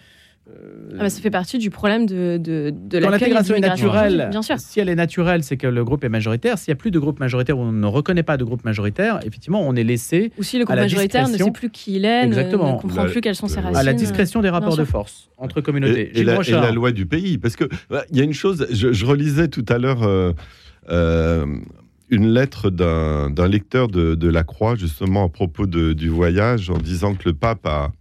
Ah bah, ça fait partie du problème de, de, de quand l'intégration est naturelle, Bien sûr. si elle est naturelle, c'est que le groupe est majoritaire. S'il n'y a plus de groupe majoritaire ou on ne reconnaît pas de groupe majoritaire, effectivement, on est laissé Ou si le groupe majoritaire ne sait plus qui il est, ne- Exactement. ne, comprend La- plus quelles sont ses racines. à la discrétion des rapports de force entre communautés. Et, la, et Brochard. la loi du pays. Parce que bah, il y a une chose, je, je relisais tout à l'heure euh, euh, une lettre d'un d'un lecteur de, de la Croix, justement à propos de- du voyage, en disant que le pape a,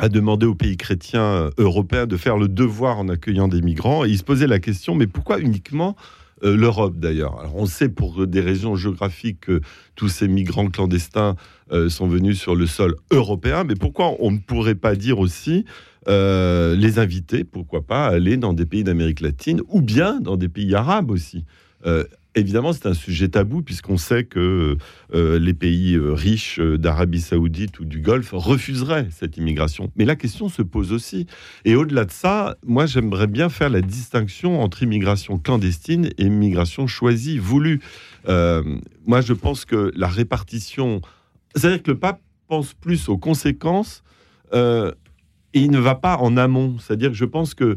a demandé aux pays chrétiens euh, européens de faire le devoir en accueillant des migrants. Et il se posait la question, mais pourquoi uniquement euh, l'Europe d'ailleurs? Alors on sait pour des raisons géographiques que tous ces migrants clandestins euh, sont venus sur le sol européen, mais pourquoi on ne pourrait pas dire aussi les inviter, pourquoi pas, aller dans des pays d'Amérique latine ou bien dans des pays arabes aussi? Évidemment, c'est un sujet tabou puisqu'on sait que euh, les pays euh, riches euh, d'Arabie saoudite ou du Golfe refuseraient cette immigration. Mais la question se pose aussi. Et au-delà de ça, moi, j'aimerais bien faire la distinction entre immigration clandestine et immigration choisie, voulue. Moi, je pense que la répartition... C'est-à-dire que le pape pense plus aux conséquences et il ne va pas en amont. C'est-à-dire que je pense que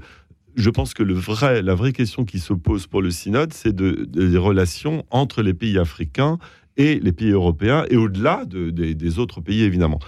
je pense que la vraie question qui se pose pour le synode, c'est de, de- des relations entre les pays africains et les pays européens, et au-delà de- des- des autres pays, évidemment.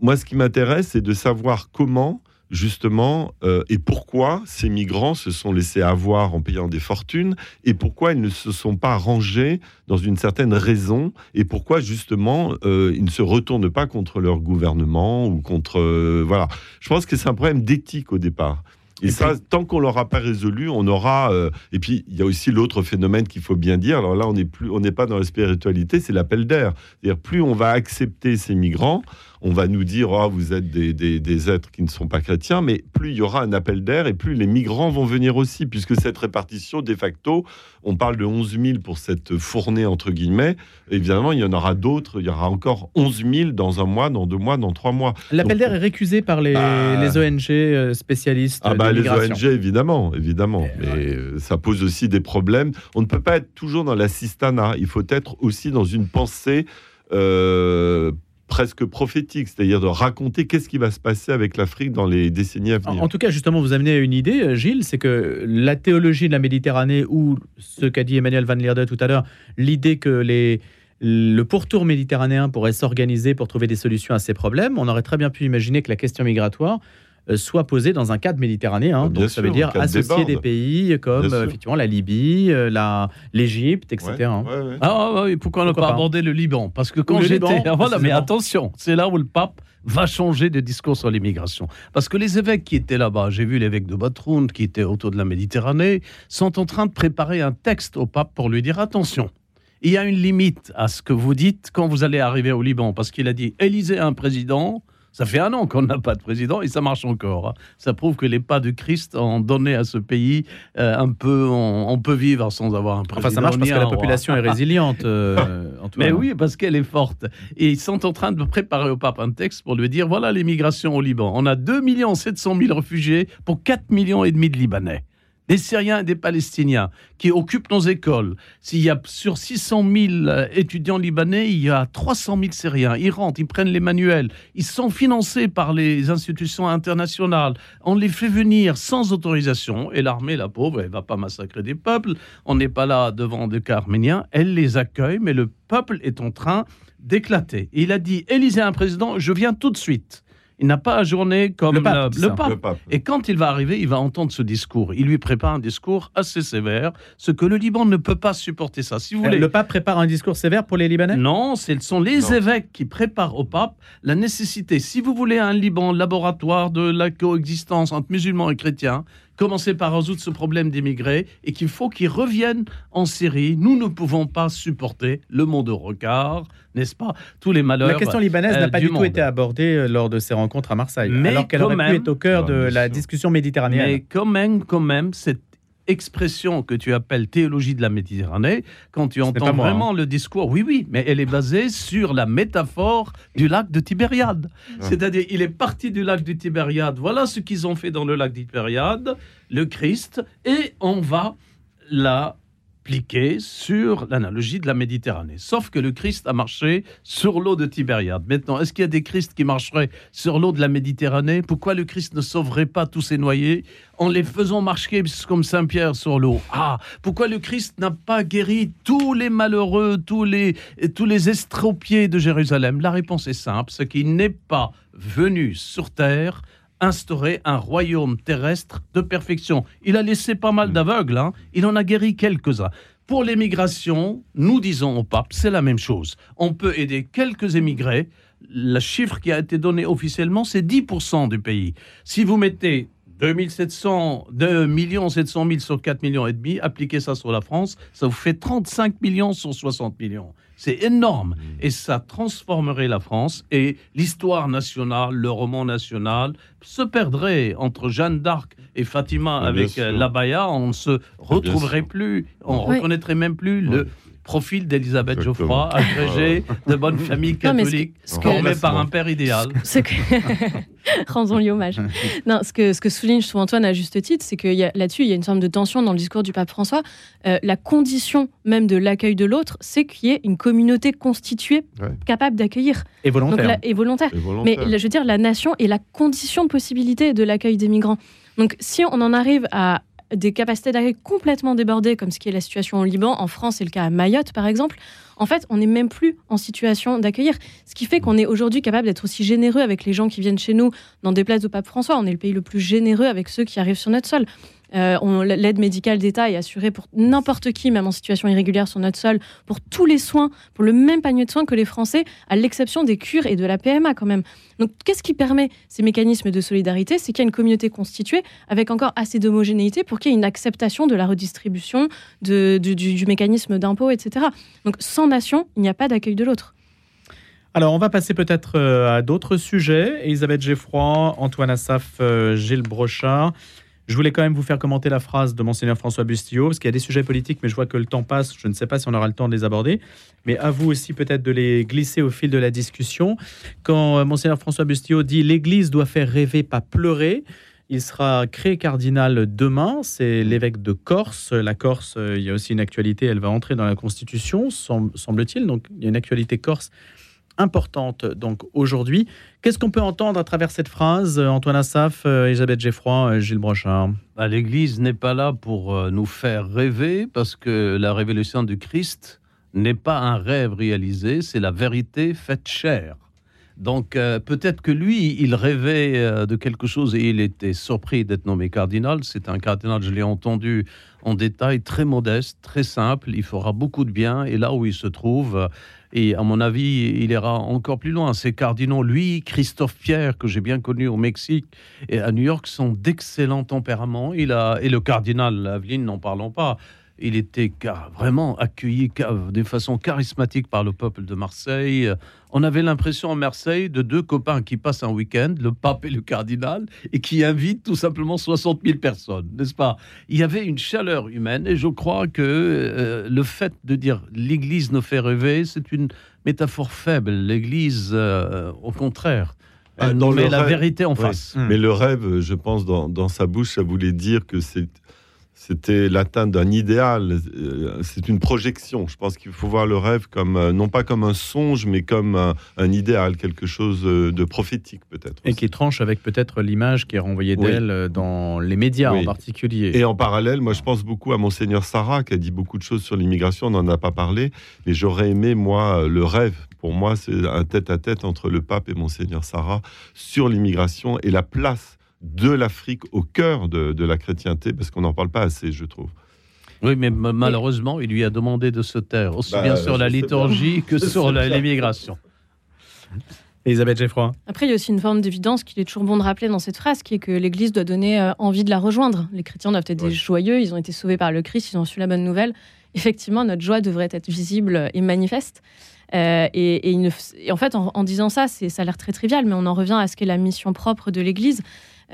Moi, ce qui m'intéresse, c'est de savoir comment, justement, euh, et pourquoi ces migrants se sont laissés avoir en payant des fortunes, et pourquoi ils ne se sont pas rangés dans une certaine raison, et pourquoi, justement, euh, ils ne se retournent pas contre leur gouvernement ou contre... euh, voilà. Je pense que c'est un problème d'éthique au départ. Et, Et ça, tant qu'on l'aura pas résolu, on aura. euh, et puis, il y a aussi l'autre phénomène qu'il faut bien dire. Alors là, on n'est plus, on n'est pas dans la spiritualité, c'est l'appel d'air. C'est-à-dire, plus on va accepter ces migrants, on va nous dire, oh, vous êtes des, des- des êtres qui ne sont pas chrétiens, mais plus il y aura un appel d'air et plus les migrants vont venir aussi, puisque cette répartition, de facto, on parle de 11 000 pour cette fournée, entre guillemets. Évidemment, il y en aura d'autres. Il y aura encore 11 000 dans un mois, dans deux mois, dans trois mois. L'appel d'air est récusé par les, Bah- les ONG euh, spécialistes Ah bah les. ONG évidemment, évidemment, Mais, mais euh, ça pose aussi des problèmes. On ne peut pas être toujours dans l'assistanat. Il faut être aussi dans une pensée euh, presque prophétique, c'est-à-dire de raconter qu'est-ce qui va se passer avec l'Afrique dans les décennies à En, venir. en tout cas, justement, vous amenez à une idée, euh, Gilles, c'est que la théologie de la Méditerranée, ou ce qu'a dit Emmanuel Van Lierde tout à l'heure, l'idée que les, le pourtour méditerranéen pourrait s'organiser pour trouver des solutions à ces problèmes, on aurait très bien pu imaginer que la question migratoire soit posée dans un cadre méditerranéen. Ah, bien Donc, ça veut dire associer des pays comme euh, effectivement la Libye, euh, la, l'Égypte, etc. Ouais, ouais, ouais. Ah ouais, ouais, pourquoi, ne Pourquoi pas pas aborder le Liban? Parce que quand j'étais... Voilà, mais attention, c'est là où le pape va changer de discours sur l'immigration. Parce que les évêques qui étaient là-bas, j'ai vu l'évêque de Batroun qui était autour de la Méditerranée, sont en train de préparer un texte au pape pour lui dire attention. Il y a une limite à ce que vous dites quand vous allez arriver au Liban, parce qu'il a dit élisez un président, Ça fait un an qu'on n'a pas de président et ça marche encore. hein. Ça prouve que les pas du Christ ont donné à ce pays euh, un peu. On, on peut vivre sans avoir un président. Enfin, ça marche parce que la roi. population est résiliente. euh. Mais oui, parce qu'elle est forte. Et ils sont en train de préparer au pape un texte pour lui dire voilà l'immigration au Liban. On a 2 700 000 réfugiés pour 4 millions et demi de Libanais. Des Syriens et des Palestiniens qui occupent nos écoles. S'il y a sur 600 000 euh, étudiants libanais, il y a 300 000 Syriens. Ils rentrent, ils prennent les manuels. Ils sont financés par les institutions internationales. On les fait venir sans autorisation. Et l'armée, la pauvre, elle va pas massacrer des peuples. On n'est pas là devant des cas arméniens. Elle les accueille, mais le peuple est en train d'éclater. Il a dit Élisez un président, je viens tout de suite. Il n'a pas ajourné comme Le pape, le, dit ça. pape. Le pape. Et quand il va arriver, il va entendre ce discours. Il lui prépare un discours assez sévère, ce que le Liban ne peut pas supporter ça. Si vous Euh, voulez, Le pape prépare un discours sévère pour les Libanais? Non, ce sont les Non. évêques qui préparent au pape la nécessité, si vous voulez un Liban laboratoire de la coexistence entre musulmans et chrétiens, commencez par résoudre ce problème d'immigrés et qu'il faut qu'ils reviennent en Syrie. Nous ne pouvons pas supporter le monde au regard, n'est-ce pas Tous les malheurs. La question libanaise euh, n'a pas du du tout monde. été abordée euh, lors de ces rencontres à Marseille, Mais alors qu'elle aurait pu être au cœur de la discussion méditerranéenne. Mais quand même, quand même, cette expression que tu appelles théologie de la Méditerranée, quand tu entends hein. vraiment le discours, oui, oui, mais elle est basée sur la métaphore du lac de Tibériade. C'est-à-dire, il est parti du lac du Tibériade, voilà ce qu'ils ont fait dans le lac du Tibériade, le Christ, et on va sur l'analogie de la Méditerranée. Sauf que le Christ a marché sur l'eau de Tibériade. Maintenant, est-ce qu'il y a des Christ qui marcheraient sur l'eau de la Méditerranée? Pourquoi le Christ ne sauverait pas tous ces noyés en les faisant marcher comme Saint-Pierre sur l'eau? Ah, pourquoi le Christ n'a pas guéri tous les malheureux, tous les, tous les estropiés de Jérusalem? La réponse est simple, c'est qu'il n'est pas venu sur terre instaurer un royaume terrestre de perfection. Il a laissé pas mal d'aveugles, hein. il en a guéri quelques-uns. Pour l'émigration, nous disons au pape, c'est la même chose. On peut aider quelques émigrés. Le chiffre qui a été donné officiellement, c'est 10% du pays. Si vous mettez 2700, 2 millions 700 000 sur 4 millions et demi, appliquez ça sur la France, ça vous fait 35 millions sur 60 millions. C'est énorme. Et ça transformerait la France et l'histoire nationale, le roman national se perdrait entre Jeanne d'Arc et Fatima bien avec euh, l'abaya. On ne se retrouverait plus, on Oui. reconnaîtrait même plus le profil d'Elisabeth. Geoffroy, agrégée de bonne famille catholique, formée par un père idéal. Ce que... Rendons-lui hommage. Non, ce que, ce que souligne je trouve, Antoine à juste titre, c'est que là-dessus, il y a une forme de tension dans le discours du pape François. Euh, la condition même de l'accueil de l'autre, c'est qu'il y ait une communauté constituée Ouais. capable d'accueillir Et volontaire. et volontaire. Mais là, je veux dire, la nation est la condition de possibilité de l'accueil des migrants. Donc, si on en arrive à des capacités d'accueil complètement débordées, comme ce qui est la situation au Liban, en France, c'est le cas à Mayotte, par exemple, en fait, on n'est même plus en situation d'accueillir. Ce qui fait qu'on est aujourd'hui capable d'être aussi généreux avec les gens qui viennent chez nous dans des places au pape François. On est le pays le plus généreux avec ceux qui arrivent sur notre sol. Euh, L'aide médicale d'État est assurée pour n'importe qui, même en situation irrégulière sur notre sol, pour tous les soins, pour le même panier de soins que les Français, à l'exception des cures et de la PMA quand même. Donc, qu'est-ce qui permet ces mécanismes de solidarité? C'est qu'il y a une communauté constituée avec encore assez d'homogénéité pour qu'il y ait une acceptation de la redistribution, du- du mécanisme d'impôt, etc. Donc, sans nation, il n'y a pas d'accueil de l'autre. Alors, on va passer peut-être euh, à d'autres sujets. Elisabeth Geffroy, Antoine Assaf, euh, Gilles Brochard. Je voulais quand même vous faire commenter la phrase de Monseigneur François Bustillo, parce qu'il y a des sujets politiques, mais je vois que le temps passe. Je ne sais pas si on aura le temps de les aborder. Mais à vous aussi peut-être de les glisser au fil de la discussion. Quand euh, Monseigneur François Bustillo dit L'Église doit faire rêver, pas pleurer. Il sera créé cardinal demain. C'est l'évêque de Corse. La Corse, euh, il y a aussi une actualité. Elle va entrer dans la Constitution, sem- semble-t-il. Donc, il y a une actualité corse importante donc aujourd'hui. Qu'est-ce qu'on peut entendre à travers cette phrase euh, Antoine Assaf, euh, Elisabeth Geffroy, euh, Gilles Brochard? Bah, L'Église n'est pas là pour nous faire rêver, parce que la révélation du Christ n'est pas un rêve réalisé, c'est la vérité faite chair. Donc peut-être que lui, il rêvait de quelque chose et il était surpris d'être nommé cardinal. C'est un cardinal, je l'ai entendu en détail, très modeste, très simple. Il fera beaucoup de bien et là où il se trouve, et à mon avis, il ira encore plus loin. Ces cardinaux, lui, Christophe Pierre, que j'ai bien connu au Mexique et à New York, sont d'excellents tempéraments. Il a, et le cardinal Aveline, n'en parlons pas. Il était vraiment accueilli de façon charismatique par le peuple de Marseille. On avait l'impression en Marseille de deux copains qui passent un week-end, le pape et le cardinal, et qui invitent tout simplement 60 000 personnes, n'est-ce pas? Il y avait une chaleur humaine, et je crois que euh, le fait de dire l'Église nous fait rêver, c'est une métaphore faible. L'Église, euh, au contraire, elle ah, met la vérité en face. Mais le rêve, je pense, dans, dans sa bouche, ça voulait dire que c'est c'était l'atteinte d'un idéal. Euh, c'est une projection. Je pense qu'il faut voir le rêve comme euh, non pas comme un songe, mais comme un, idéal, quelque chose euh, de prophétique peut-être. Et qui tranche avec peut-être l'image qui est renvoyée d'elle dans les médias en particulier. Et en parallèle, moi je pense beaucoup à monseigneur Sarah qui a dit beaucoup de choses sur l'immigration. On n'en a pas parlé, mais j'aurais aimé moi le rêve. Pour moi, c'est un tête-à-tête entre le pape et monseigneur Sarah sur l'immigration et la place de l'Afrique au cœur de, la chrétienté, parce qu'on n'en parle pas assez, je trouve. Oui, mais malheureusement, il lui a demandé de se taire, aussi bah, bien sur la liturgie que sur l'immigration. Elisabeth Geffroy. Après, il y a aussi une forme d'évidence qu'il est toujours bon de rappeler dans cette phrase, qui est que l'Église doit donner euh, envie de la rejoindre. Les chrétiens doivent être des joyeux, ils ont été sauvés par le Christ, ils ont su la bonne nouvelle. Effectivement, notre joie devrait être visible et manifeste. Euh, et, en fait, en, en disant ça, ça a l'air très trivial, mais on en revient à ce qu'est la mission propre de l'Église.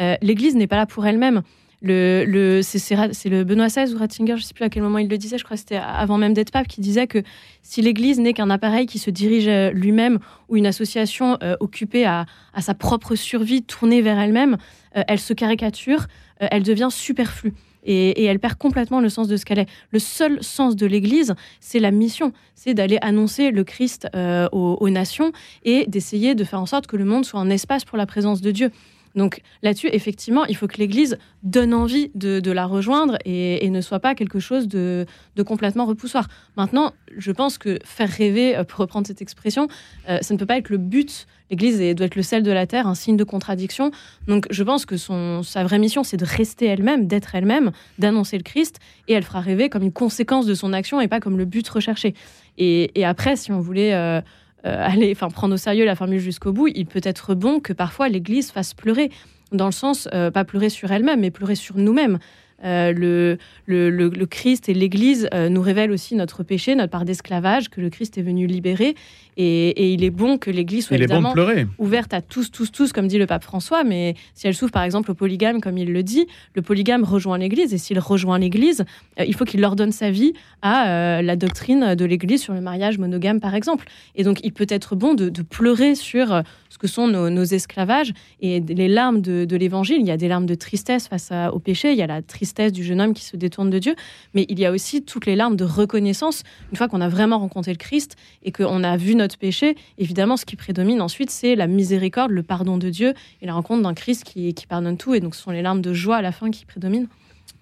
Euh, L'Église n'est pas là pour elle-même. Le, le, c'est le Benoît XVI ou Ratzinger, je ne sais plus à quel moment il le disait, je crois que c'était avant même d'être pape, qui disait que si l'Église n'est qu'un appareil qui se dirige euh, lui-même ou une association euh, occupée à, sa propre survie, tournée vers elle-même, elle se caricature, elle devient superflue. Et, elle perd complètement le sens de ce qu'elle est. Le seul sens de l'Église, c'est la mission, c'est d'aller annoncer le Christ aux, nations et d'essayer de faire en sorte que le monde soit un espace pour la présence de Dieu. Donc là-dessus, effectivement, il faut que l'Église donne envie de, la rejoindre et, ne soit pas quelque chose de, complètement repoussoir. Maintenant, je pense que faire rêver, euh, pour reprendre cette expression, euh, ça ne peut pas être le but. L'Église doit être le sel de la terre, un signe de contradiction. Donc je pense que sa vraie mission, c'est de rester elle-même, d'être elle-même, d'annoncer le Christ, et elle fera rêver comme une conséquence de son action et pas comme le but recherché. Et, après, si on voulait... Euh, aller, enfin prendre au sérieux la formule jusqu'au bout, il peut être bon que parfois l'Église fasse pleurer, dans le sens euh, pas pleurer sur elle-même, mais pleurer sur nous-mêmes. Euh, le, le, Christ et l'Église nous révèlent aussi notre péché, notre part d'esclavage que le Christ est venu libérer. Et, il est bon que l'Église soit évidemment ouverte à tous, tous, tous, comme dit le pape François. Mais si elle s'ouvre par exemple au polygame, comme il le dit, le polygame rejoint l'Église. Et s'il rejoint l'Église, euh, il faut qu'il leur donne sa vie à euh, la doctrine de l'Église sur le mariage monogame, par exemple. Et donc, il peut être bon de, pleurer sur euh, ce que sont nos, esclavages et les larmes de, l'Évangile. Il y a des larmes de tristesse face au péché. Il y a la tristesse du jeune homme qui se détourne de Dieu. Mais il y a aussi toutes les larmes de reconnaissance une fois qu'on a vraiment rencontré le Christ et qu'on a vu notre péché, évidemment, ce qui prédomine ensuite, c'est la miséricorde, le pardon de Dieu et la rencontre d'un Christ qui, qui pardonne tout. Et donc, ce sont les larmes de joie à la fin qui prédominent.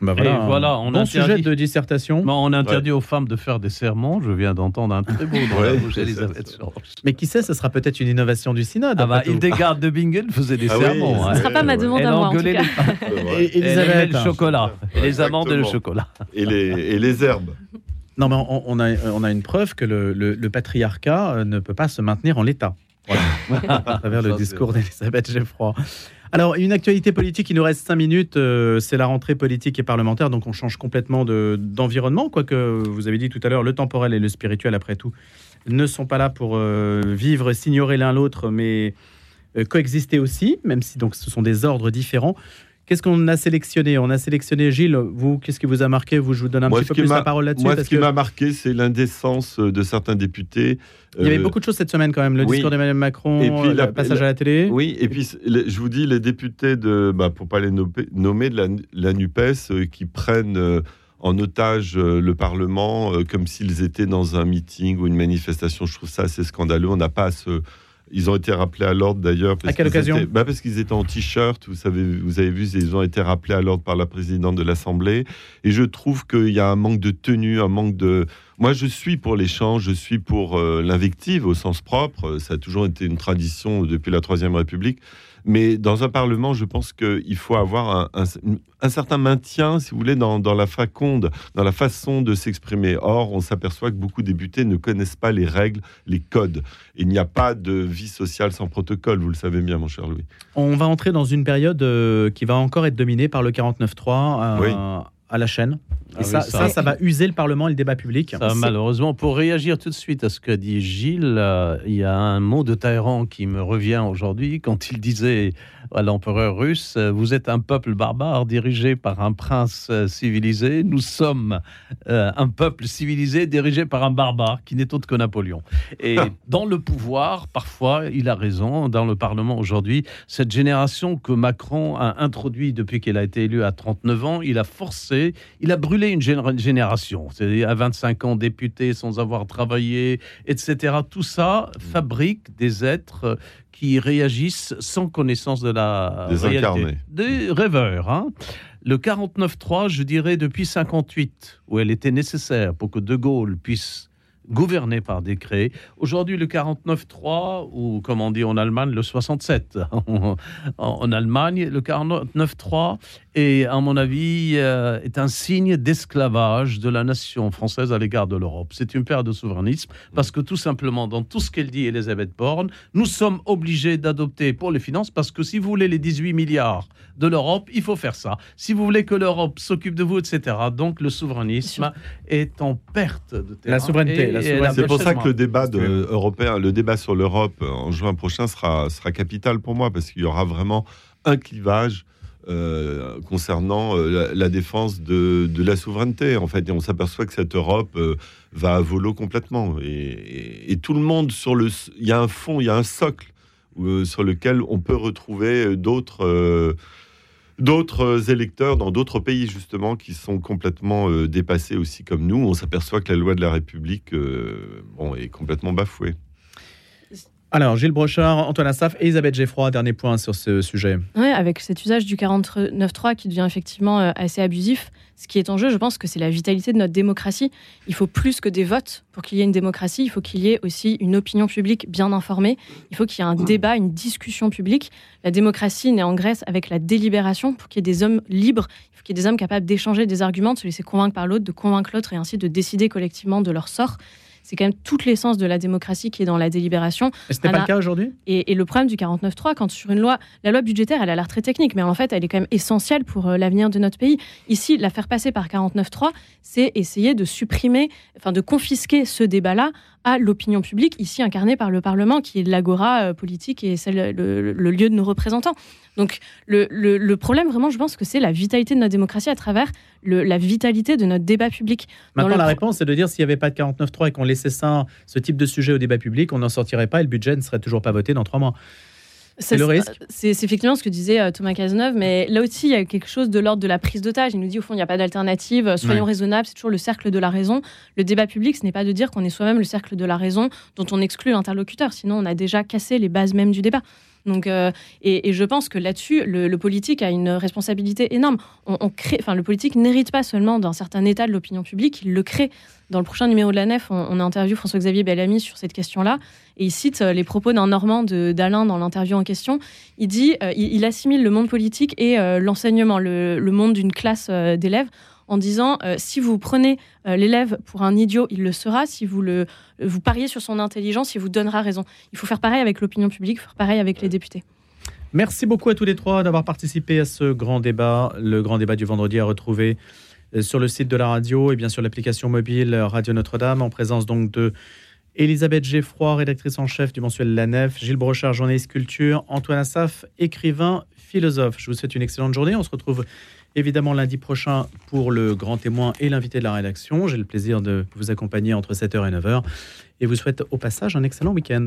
Bah voilà, voilà, on bon sujet de dissertation. on interdit aux femmes de faire des serments. Je viens d'entendre un très beau dans la bouche Mais qui sait, ce sera peut-être une innovation du synode. Ah bah, Hildegard de Bingen faisait des ah sermons. ce ne sera pas ma demande à moi, en tout cas. Et, Elisabeth, le chocolat. Et les amandes et le chocolat. Et les, et les herbes. Non, mais on, a, on a une preuve que le, patriarcat euh, ne peut pas se maintenir en l'état. à travers le discours d'Elisabeth Geoffroy. Alors, une actualité politique, il nous reste cinq minutes. Euh, c'est la rentrée politique et parlementaire, donc on change complètement d'environnement. quoique, vous avez dit tout à l'heure, le temporel et le spirituel, après tout, ne sont pas là pour euh, vivre, s'ignorer l'un l'autre, mais coexister aussi, même si ce sont des ordres différents. Qu'est-ce qu'on a sélectionné? On a sélectionné Gilles. Vous, qu'est-ce qui vous a marqué? Vous, je vous donne un petit peu plus la parole là-dessus. Moi, ce qui m'a marqué, c'est l'indécence de certains députés. Il y avait euh, beaucoup de choses cette semaine quand même. Le discours d'Emmanuel Macron, et puis, le passage à la télé. Oui, et puis je vous dis, les députés de, bah, pour pas les nommer, de la, Nupes, euh, qui prennent euh, en otage le Parlement comme s'ils étaient dans un meeting ou une manifestation. Je trouve ça assez scandaleux. On n'a pas à se ils ont été rappelés à l'ordre d'ailleurs. À quelle occasion bah Parce qu'ils étaient en t-shirt, vous, savez, vous avez vu, ils ont été rappelés à l'ordre par la présidente de l'Assemblée. Et je trouve qu'il y a un manque de tenue, un manque de... Moi, je suis pour l'échange, je suis pour euh, l'invective au sens propre. Ça a toujours été une tradition depuis la Troisième République. Mais dans un Parlement, je pense qu'il faut avoir un, certain maintien, si vous voulez, dans, la faconde, dans la façon de s'exprimer. Or, on s'aperçoit que beaucoup de députés ne connaissent pas les règles, les codes. Il n'y a pas de vie sociale sans protocole, vous le savez bien, mon cher Louis. On va entrer dans une période euh, qui va encore être dominée par le 49-3. Euh, à la chaîne. Ah ça, oui, ça- ça, ça va user le Parlement et le débat public. Ça, malheureusement, pour réagir tout de suite à ce qu'a dit Gilles, euh, il y a un mot de Talleyrand qui me revient aujourd'hui quand il disait à l'empereur russe euh, Vous êtes un peuple barbare dirigé par un prince euh, civilisé. Nous sommes euh, un peuple civilisé dirigé par un barbare qui n'est autre que Napoléon. Et dans le pouvoir, parfois, il a raison. Dans le Parlement aujourd'hui, cette génération que Macron a introduit depuis qu'il a été élu à 39 ans, il a forcé, il a brûlé une géné- génération. C'est-à-dire à 25 ans député sans avoir travaillé, etc. Tout ça fabrique des êtres euh, qui réagissent sans connaissance de la Des réalité. incarnés. Des rêveurs. Hein le 49-3, je dirais depuis 58, où elle était nécessaire pour que De Gaulle puisse gouverner par décret. Aujourd'hui, le 49-3, ou comme on dit en Allemagne, le 67 en, en Allemagne, le 49-3 est, à mon avis, euh, est un signe d'esclavage de la nation française à l'égard de l'Europe. C'est une perte de souverainisme parce que tout simplement, dans tout ce qu'elle dit Elisabeth Borne, nous sommes obligés d'adopter pour les finances parce que si vous voulez les 18 milliards de l'Europe, il faut faire ça. Si vous voulez que l'Europe s'occupe de vous, etc. Donc le souverainisme est en perte de terrain. La souveraineté, C'est pour ça que le débat de- européen, le débat sur l'Europe euh, en juin prochain sera, sera capital pour moi parce qu'il y aura vraiment un clivage euh, concernant euh, la, la défense de, de la souveraineté. En fait, et on s'aperçoit que cette Europe euh, va à volo complètement. Et, et- et tout le monde sur le, il y a un fond, il y a un socle euh, sur lequel on peut retrouver euh, d'autres. Euh, D'autres électeurs dans d'autres pays, justement, qui sont complètement euh, dépassés aussi comme nous. On s'aperçoit que la loi de la République euh, est complètement bafouée. Alors, Gilles Brochard, Antoine Assaf et Elisabeth Geffroy, dernier point sur ce sujet. Ouais, avec cet usage du 49.3 qui devient effectivement euh, assez abusif, ce qui est en jeu, je pense que c'est la vitalité de notre démocratie. Il faut plus que des votes pour qu'il y ait une démocratie, il faut qu'il y ait aussi une opinion publique bien informée, il faut qu'il y ait un débat, une discussion publique. La démocratie naît en Grèce avec la délibération pour qu'il y ait des hommes libres, il faut qu'il y ait des hommes capables d'échanger des arguments, de se laisser convaincre par l'autre, de convaincre l'autre et ainsi de décider collectivement de leur sort. C'est quand même toute l'essence de la démocratie qui est dans la délibération. Et ce n'est pas le cas aujourd'hui? Et, et le problème du 49.3, quand sur une loi, la loi budgétaire, elle a l'air très technique, mais en fait, elle est quand même essentielle pour euh, l'avenir de notre pays. Ici, la faire passer par 49.3, c'est essayer de supprimer, enfin de confisquer ce débat-là à l'opinion publique, ici incarnée par le Parlement, qui est l'agora euh, politique et celle, le, le lieu de nos représentants. Donc le, le- le problème, vraiment, je pense que c'est la vitalité de notre démocratie à travers la vitalité de notre débat public. Maintenant, la réponse, c'est de dire s'il n'y avait pas de 49.3 et qu'on laissait ça, ce type de sujet au débat public, on n'en sortirait pas et le budget ne serait toujours pas voté dans trois mois. Ça, le risque C'est effectivement ce que disait euh, Thomas Cazeneuve, mais là aussi, il y a quelque chose de l'ordre de la prise d'otage. Il nous dit, au fond, il n'y a pas d'alternative, euh, soyons Ouais. raisonnables, c'est toujours le cercle de la raison. Le débat public, ce n'est pas de dire qu'on est soi-même le cercle de la raison dont on exclut l'interlocuteur, sinon on a déjà cassé les bases même du débat. Donc, euh, et, je pense que là-dessus, le, politique a une responsabilité énorme. On, crée, enfin, le politique n'hérite pas seulement d'un certain état de l'opinion publique, il le crée. Dans le prochain numéro de la Nef, on, a interviewé François-Xavier Bellamy sur cette question-là, et il cite euh, les propos d'un Normand d'Alain dans l'interview en question. Il dit, euh, il, il assimile le monde politique et l'enseignement, le, monde d'une classe d'élèves, en disant euh, si vous prenez euh, l'élève pour un idiot, il le sera. Si vous le, vous pariez sur son intelligence, il vous donnera raison. Il faut faire pareil avec l'opinion publique, faire pareil avec les députés. Merci beaucoup à tous les trois d'avoir participé à ce grand débat. Le grand débat du vendredi à retrouver euh, sur le site de la radio et bien sûr l'application mobile Radio Notre-Dame en présence donc de Elisabeth Geffroy, rédactrice en chef du mensuel La Nef, Gilles Brochard, journaliste culture, Antoine Assaf, écrivain, philosophe. Je vous souhaite une excellente journée. On se retrouve évidemment lundi prochain pour le grand témoin et l'invité de la rédaction. J'ai le plaisir de vous accompagner entre 7h et 9h et vous souhaite au passage un excellent week-end.